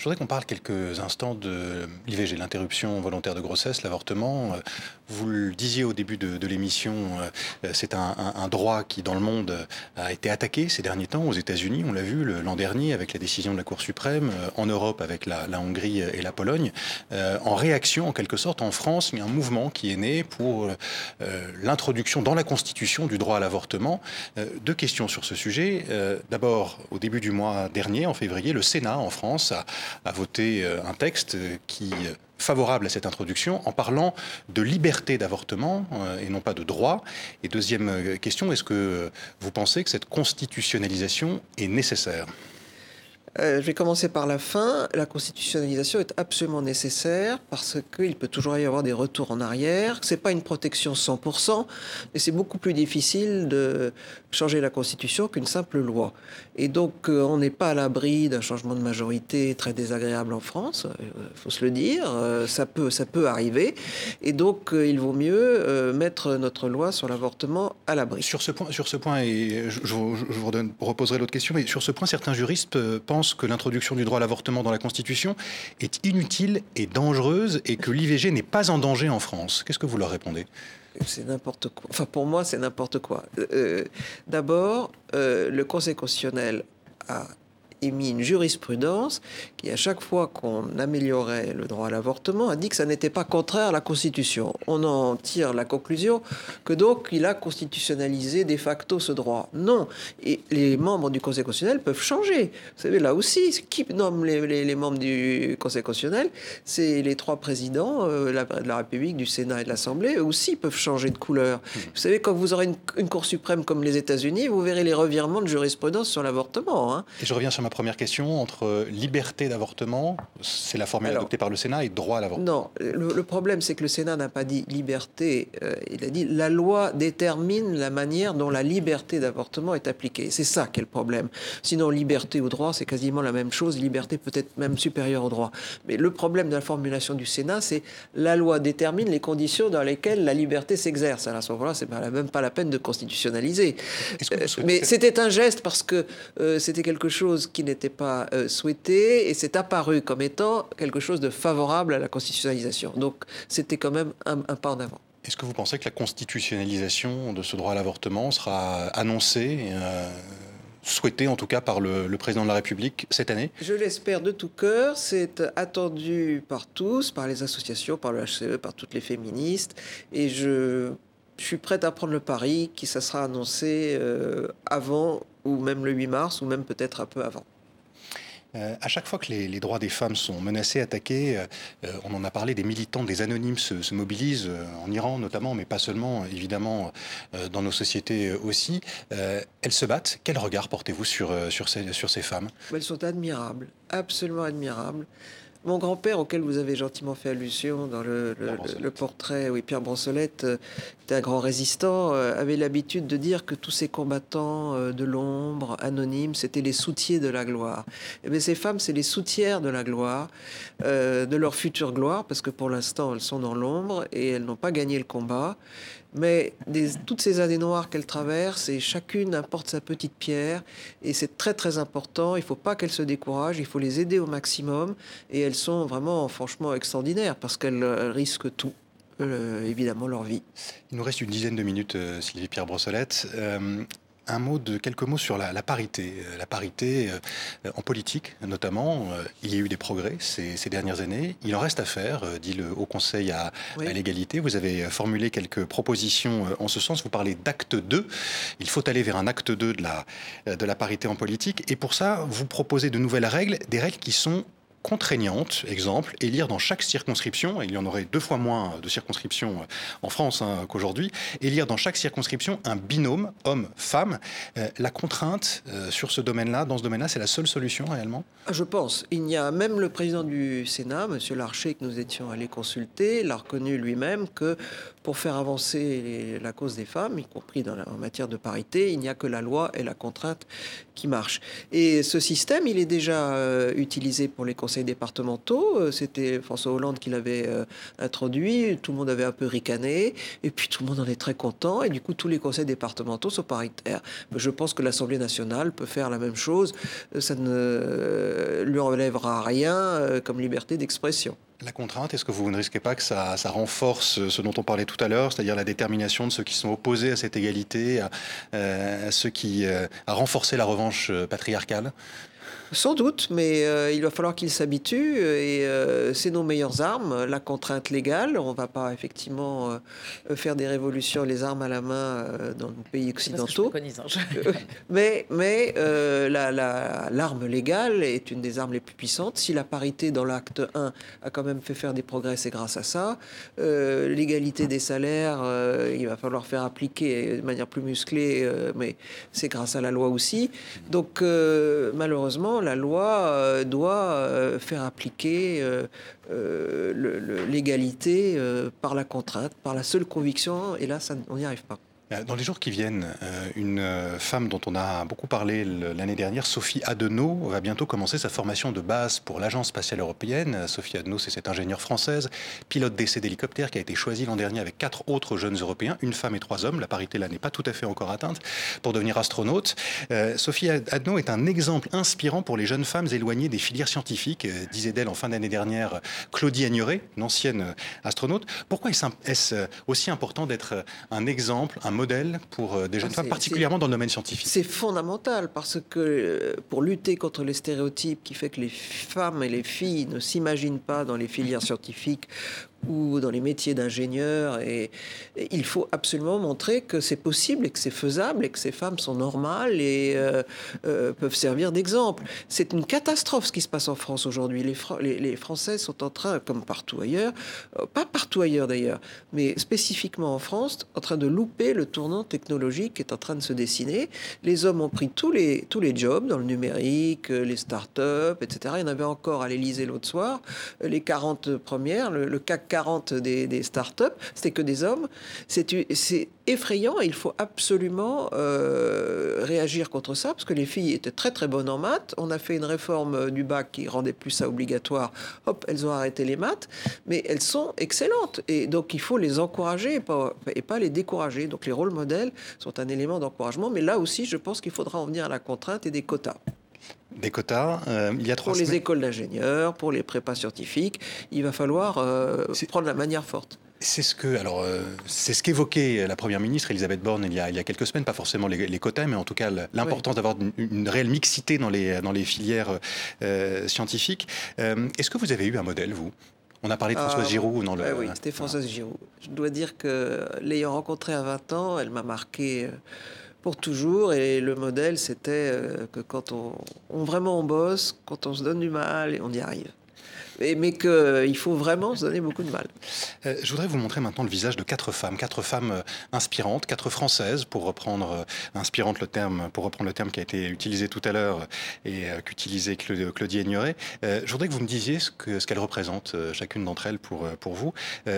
Je voudrais qu'on parle quelques instants de l'IVG, l'interruption volontaire de grossesse, l'avortement. Vous le disiez au début de, l'émission, euh, c'est un, droit qui, dans le monde, a été attaqué ces derniers temps. Aux États-Unis, on l'a vu l'an dernier avec la décision de la Cour suprême, euh, en Europe avec la, Hongrie et la Pologne. Euh, en réaction, en quelque sorte, en France, il y a un mouvement qui est né pour l'introduction dans la Constitution du droit à l'avortement. deux questions sur ce sujet. D'abord, au début du mois dernier, en février, le Sénat en France a, a voté un texte qui favorable à cette introduction en parlant de liberté d'avortement euh, et non pas de droit. Et deuxième euh, question, est-ce que vous pensez que cette constitutionnalisation est nécessaire? Euh, je vais commencer par la fin. La constitutionnalisation est absolument nécessaire parce qu'il peut toujours y avoir des retours en arrière. C'est pas une protection 100%, mais c'est beaucoup plus difficile de changer la constitution qu'une simple loi. Et donc, euh, on n'est pas à l'abri d'un changement de majorité très désagréable en France. Il euh, faut se le dire. ça peut, ça peut arriver. Et donc, il vaut mieux mettre notre loi sur l'avortement à l'abri. Sur ce point, sur ce point, et je, vous reposerai l'autre question, mais sur ce point, certains juristes pensent que l'introduction du droit à l'avortement dans la Constitution est inutile et dangereuse et que l'IVG n'est pas en danger en France. Qu'est-ce que vous leur répondez? C'est n'importe quoi. Enfin, pour moi, c'est n'importe quoi. Euh, d'abord, euh, le Conseil constitutionnel a émis une jurisprudence qui, à chaque fois qu'on améliorait le droit à l'avortement, a dit que ça n'était pas contraire à la Constitution. On en tire la conclusion que donc il a constitutionnalisé de facto ce droit. Non. Et les membres du Conseil constitutionnel peuvent changer. Vous savez, là aussi, qui nomme les, membres du Conseil constitutionnel C'est les trois présidents euh, de la République, du Sénat et de l'Assemblée. Eux aussi peuvent changer de couleur. Mmh. Vous savez, quand vous aurez une, Cour suprême comme les États-Unis, vous verrez les revirements de jurisprudence sur l'avortement. Hein. Et je reviens sur ma première question, entre liberté d'avortement, c'est la formule adoptée par le Sénat, et droit à l'avortement. Non, le, problème c'est que le Sénat n'a pas dit liberté, euh, il a dit la loi détermine la manière dont la liberté d'avortement est appliquée. C'est ça qui est le problème. Sinon, liberté ou droit, c'est quasiment la même chose, liberté peut-être même supérieure au droit. Mais le problème de la formulation du Sénat, c'est la loi détermine les conditions dans lesquelles la liberté s'exerce. À ce moment-là, c'est même pas la peine de constitutionnaliser. Euh, mais c'était un geste parce que euh, c'était quelque chose qui n'était pas euh, souhaité et c'est apparu comme étant quelque chose de favorable à la constitutionnalisation. Donc c'était quand même un, pas en avant. Est-ce que vous pensez que la constitutionnalisation de ce droit à l'avortement sera annoncée euh, souhaitée en tout cas par le, président de la République cette année? Je l'espère de tout cœur. C'est attendu par tous, par les associations, par le HCE, par toutes les féministes. Et je, suis prête à prendre le pari que ça sera annoncé euh, avant ou même le 8 mars ou même peut-être un peu avant. Euh, à chaque fois que les, droits des femmes sont menacés, attaqués, euh, on en a parlé, des militants, des anonymes se, mobilisent, en Iran notamment, mais pas seulement, évidemment, dans nos sociétés aussi. elles se battent. Quel regard portez-vous sur ces femmes? Elles sont admirables, absolument admirables. Mon grand-père, auquel vous avez gentiment fait allusion dans le, portrait, oui, Pierre Brossolette, euh, était un grand résistant, euh, avait l'habitude de dire que tous ces combattants euh, de l'ombre, anonymes, c'était les soutiers de la gloire. Et eh bien, ces femmes, c'est les soutières de la gloire, de leur future gloire, parce que pour l'instant, elles sont dans l'ombre et elles n'ont pas gagné le combat. Mais toutes ces années noires qu'elles traversent, et chacune apporte sa petite pierre, et c'est très très important. Il ne faut pas qu'elles se découragent, il faut les aider au maximum, et elles sont vraiment franchement extraordinaires parce qu'elles risquent tout. Euh, évidemment leur vie. Il nous reste une dizaine de minutes, euh, Sylvie Pierre Brossolette. Euh, un mot de quelques mots sur la, parité. Euh, la parité euh, en politique, notamment, euh, il y a eu des progrès ces, dernières années. Il en reste à faire, dit le Haut Conseil à, l'égalité. Vous avez formulé quelques propositions en ce sens. Vous parlez d'acte 2. Il faut aller vers un acte 2 de la, de la parité en politique. Et pour ça, vous proposez de nouvelles règles, des règles qui sont contraignante, exemple, élire dans chaque circonscription, et il y en aurait deux fois moins de circonscriptions euh, en France hein, qu'aujourd'hui, élire dans chaque circonscription un binôme homme-femme. Euh, la contrainte euh, sur ce domaine-là, dans ce domaine-là, c'est la seule solution réellement? Je pense. Il y a même le président du Sénat, M. Larcher, que nous étions allés consulter, l'a reconnu lui-même que pour faire avancer la cause des femmes, y compris en matière de parité, il n'y a que la loi et la contrainte qui marchent. Et ce système, il est déjà utilisé pour les conseils départementaux. Euh, c'était François Hollande qui l'avait euh, introduit. Tout le monde avait un peu ricané. Et puis tout le monde en est très content. Et du coup, tous les conseils départementaux sont paritaires. Je pense que l'Assemblée nationale peut faire la même chose. Euh, ça ne lui enlèvera rien comme liberté d'expression. La contrainte, est-ce que vous ne risquez pas que ça, renforce ce dont on parlait tout à l'heure, c'est-à-dire la détermination de ceux qui sont opposés à cette égalité, à, ceux qui à renforcer la revanche patriarcale? Sans doute, mais euh, il va falloir qu'ils s'habituent et euh, c'est nos meilleures armes, la contrainte légale. On ne va pas effectivement euh, faire des révolutions les armes à la main dans nos pays occidentaux. Hein, mais mais l'arme légale est une des armes les plus puissantes. Si la parité dans l'acte 1 a quand même fait faire des progrès, c'est grâce à ça. L'égalité des salaires, il va falloir faire appliquer de manière plus musclée, mais c'est grâce à la loi aussi. Donc malheureusement, la loi euh, doit euh, faire appliquer euh, l'égalité par la contrainte, par la seule conviction, et là, on n'y arrive pas. Euh, dans les jours qui viennent, euh, une euh, femme dont on a beaucoup parlé l'année dernière, Sophie Adenau, va bientôt commencer sa formation de base pour l'Agence spatiale européenne. Sophie Adenau, c'est cette ingénieure française, pilote d'essai d'hélicoptère qui a été choisie l'an dernier avec quatre autres jeunes Européens, une femme et trois hommes. La parité là n'est pas tout à fait encore atteinte pour devenir astronaute. Sophie Adenau est un exemple inspirant pour les jeunes femmes éloignées des filières scientifiques, disait d'elle en fin d'année dernière Claudie Agnoret, une ancienne astronaute. Pourquoi est-ce aussi important d'être un exemple, un modèle pour euh, des jeunes ah, femmes, particulièrement dans le domaine scientifique. C'est fondamental parce que euh, pour lutter contre les stéréotypes qui fait que les femmes et les filles ne s'imaginent pas dans les filières scientifiques ou dans les métiers d'ingénieur. Et, il faut absolument montrer que c'est possible et que c'est faisable et que ces femmes sont normales et euh, euh, peuvent servir d'exemple. C'est une catastrophe ce qui se passe en France aujourd'hui. Les, Français sont en train, comme partout ailleurs, euh, pas partout ailleurs d'ailleurs, mais spécifiquement en France, en train de louper le tournant technologique qui est en train de se dessiner. Les hommes ont pris tous les, tous les jobs dans le numérique, les start-up, etc. Il y en avait encore à l'Élysée l'autre soir. Les 40 premières, le, le CAC 40 des, des startups, c'était que des hommes. C'est effrayant et il faut absolument euh, réagir contre ça parce que les filles étaient très très bonnes en maths. On a fait une réforme du bac qui rendait plus ça obligatoire. Hop, elles ont arrêté les maths, mais elles sont excellentes et donc il faut les encourager et pas les décourager. Donc les rôles modèles sont un élément d'encouragement, mais là aussi je pense qu'il faudra en venir à la contrainte et des quotas. Des quotas, euh, il y a trois Pour les écoles d'ingénieurs, pour les prépas scientifiques, il va falloir euh, prendre la manière forte. C'est ce que, alors, euh, c'est ce qu'évoquait la première ministre Elisabeth Borne il y a, il y a quelques semaines, pas forcément les, quotas, mais en tout cas l'importance d'avoir une, réelle mixité dans les, dans les filières scientifiques. Est-ce que vous avez eu un modèle, vous? On a parlé de Françoise ah, Giroud dans le. oui, c'était Françoise Giroud. Je dois dire que l'ayant rencontrée à 20 ans, elle m'a marqué pour toujours. Et le modèle, c'était que quand on, on, vraiment on bosse, quand on se donne du mal, et on y arrive mais qu'il faut vraiment se donner beaucoup de mal. Euh, je voudrais vous montrer maintenant le visage de quatre femmes, quatre femmes euh, inspirantes, quatre françaises, pour reprendre euh, inspirante le terme, pour reprendre le terme qui a été utilisé tout à l'heure et qu'utilisait Claudie Ignoret. je voudrais que vous me disiez ce qu'elles ce représentent, chacune d'entre elles, pour, pour vous.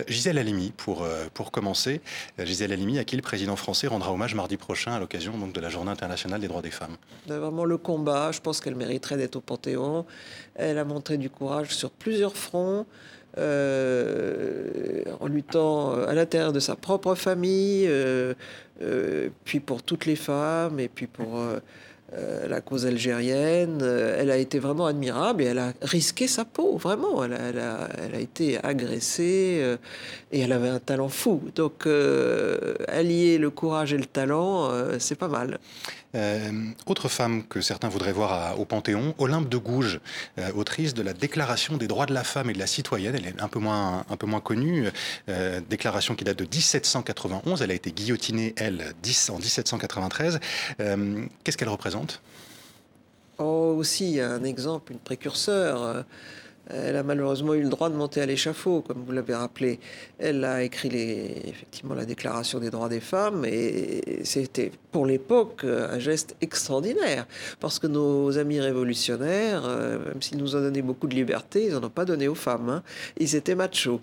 Gisèle Halimi, pour, pour commencer. Gisèle Halimi, à qui le président français rendra hommage mardi prochain à l'occasion donc de la Journée internationale des droits des femmes. Vraiment le combat, je pense qu'elle mériterait d'être au Panthéon. Elle a montré du courage sur plusieurs fronts. Euh, en luttant à l'intérieur de sa propre famille, euh, euh, puis pour toutes les femmes, et puis pour la cause algérienne. Elle a été vraiment admirable et elle a risqué sa peau, vraiment. Elle a, elle a été agressée et elle avait un talent fou. Donc, allier le courage et le talent, c'est pas mal. Euh, autre femme que certains voudraient voir au Panthéon, Olympe de Gouges, euh, autrice de la Déclaration des droits de la femme et de la citoyenne. Elle est un peu moins, un peu moins connue. Euh, déclaration qui date de 1791. Elle a été guillotinée, elle, en 1793. Qu'est-ce qu'elle représente? Oh, aussi un exemple, une précurseur. Elle a malheureusement eu le droit de monter à l'échafaud, comme vous l'avez rappelé. Elle a écrit effectivement la Déclaration des droits des femmes et c'était pour l'époque un geste extraordinaire parce que nos amis révolutionnaires, euh, même s'ils nous ont donné beaucoup de liberté, ils n'en ont pas donné aux femmes. Hein. Ils étaient machos.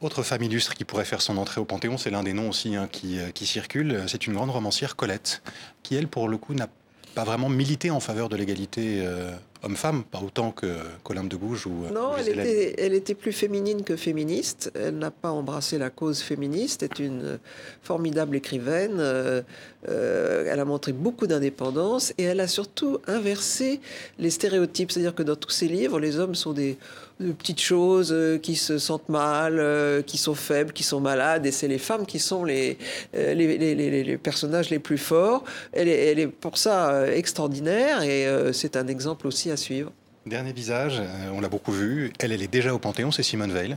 Autre femme illustre qui pourrait faire son entrée au Panthéon, c'est l'un des noms aussi hein, qui, euh, qui circule. C'est une grande romancière, Colette, qui elle, pour le coup, n'a pas vraiment milité en faveur de l'égalité euh, homme-femme, pas autant que Colombe de Gouges ou. Euh, non, elle était, elle était, plus féminine que féministe. Elle n'a pas embrassé la cause féministe. est une formidable écrivaine. Euh, elle a montré beaucoup d'indépendance et elle a surtout inversé les stéréotypes. C'est-à-dire que dans tous ses livres, les hommes sont des de petites choses euh, qui se sentent mal, euh, qui sont faibles, qui sont malades, et c'est les femmes qui sont les, euh, les, les, les, personnages les plus forts. Elle est, elle est pour ça extraordinaire, et c'est un exemple aussi à suivre. Dernier visage, on l'a beaucoup vu, elle, elle est déjà au Panthéon, c'est Simone Veil.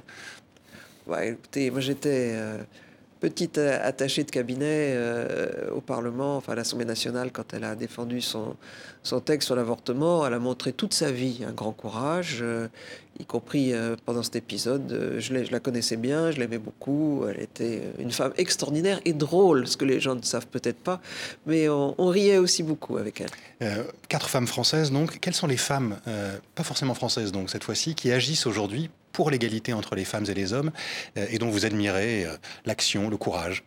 Ouais, écoutez, moi j'étais petite attachée de cabinet au Parlement, enfin à l'Assemblée nationale, quand elle a défendu son, son texte sur l'avortement. Elle a montré toute sa vie un grand courage y compris euh, pendant cet épisode. Euh, je, la connaissais bien, je l'aimais beaucoup. Elle était une femme extraordinaire et drôle, ce que les gens ne savent peut-être pas, mais on, riait aussi beaucoup avec elle. Euh, quatre femmes françaises, donc. Quelles sont les femmes, pas forcément françaises, donc cette fois-ci, qui agissent aujourd'hui pour l'égalité entre les femmes et les hommes et dont vous admirez l'action, le courage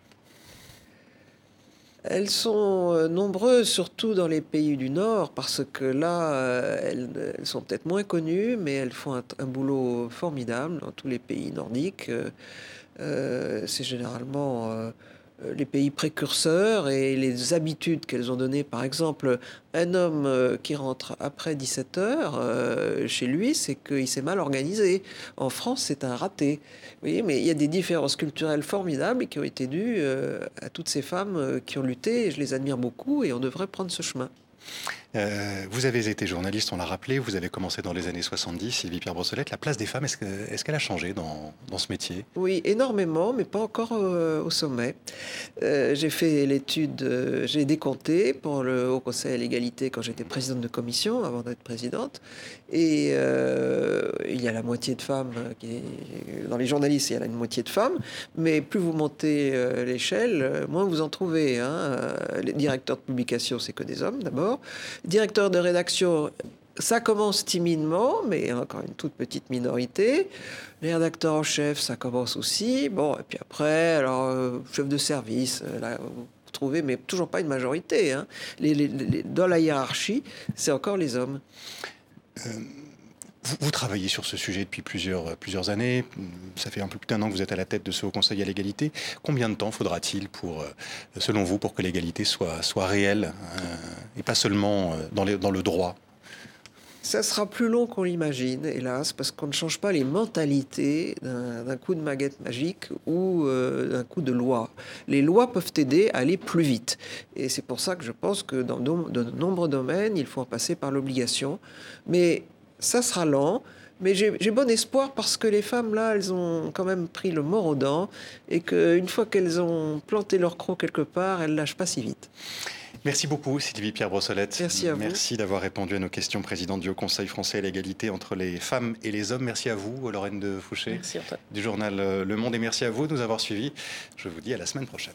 elles sont euh, nombreuses, surtout dans les pays du Nord, parce que là, euh, elles, sont peut-être moins connues, mais elles font un, boulot formidable dans tous les pays nordiques. Euh, c'est généralement euh, les pays précurseurs et les habitudes qu'elles ont données. Par exemple, un homme euh, qui rentre après 17 heures euh, chez lui, c'est qu'il s'est mal organisé. En France, c'est un raté. Vous mais il y a des différences culturelles formidables et qui ont été dues à toutes ces femmes qui ont lutté. je les admire beaucoup et on devrait prendre ce chemin. Euh, vous avez été journaliste, on l'a rappelé, vous avez commencé dans les années 70, Sylvie Pierre Brossolette. La place des femmes, est-ce qu'elle a changé dans, ce métier? Oui, énormément, mais pas encore euh, au sommet. Euh, j'ai fait l'étude, j'ai décompté pour le Haut Conseil à l'égalité quand j'étais présidente de commission, avant d'être présidente. Et il y a la moitié de femmes, dans les journalistes, il y a une moitié de femmes, mais plus vous montez l'échelle, moins vous en trouvez. Hein. Les directeurs de publication, c'est que des hommes d'abord. Directeur de rédaction, ça commence timidement, mais encore une toute petite minorité. Les rédacteurs en chef, ça commence aussi. Bon, et puis après, alors, euh, chef de service, euh, là, vous trouvez, mais toujours pas une majorité. Hein. Dans la hiérarchie, c'est encore les hommes. Euh, vous, travaillez sur ce sujet depuis plusieurs, plusieurs années. Ça fait un peu plus d'un an que vous êtes à la tête de ce Haut Conseil à l'égalité. Combien de temps faudra-t-il, pour, euh, selon vous, pour que l'égalité soit, soit réelle euh, et pas seulement euh, dans, les, dans le droit? Ça sera plus long qu'on l'imagine, hélas, parce qu'on ne change pas les mentalités d'un coup de maguette magique ou d'un coup de loi. Les lois peuvent aider à aller plus vite. Et c'est pour ça que je pense que dans de nombreux domaines, il faut en passer par l'obligation. Mais ça sera lent, mais j'ai bon espoir parce que les femmes, là, elles ont quand même pris le mort aux dents et qu'une fois qu'elles ont planté leur croc quelque part, elles lâchent pas si vite. Merci beaucoup, Sylvie Pierre Brossolette. Merci d'avoir répondu à nos questions, présidente du Haut Conseil français à l'égalité entre les femmes et les hommes. Merci à vous, Lorraine de Fouché, merci à du journal euh, Le Monde, et merci à vous de nous avoir suivis. Je vous dis à la semaine prochaine.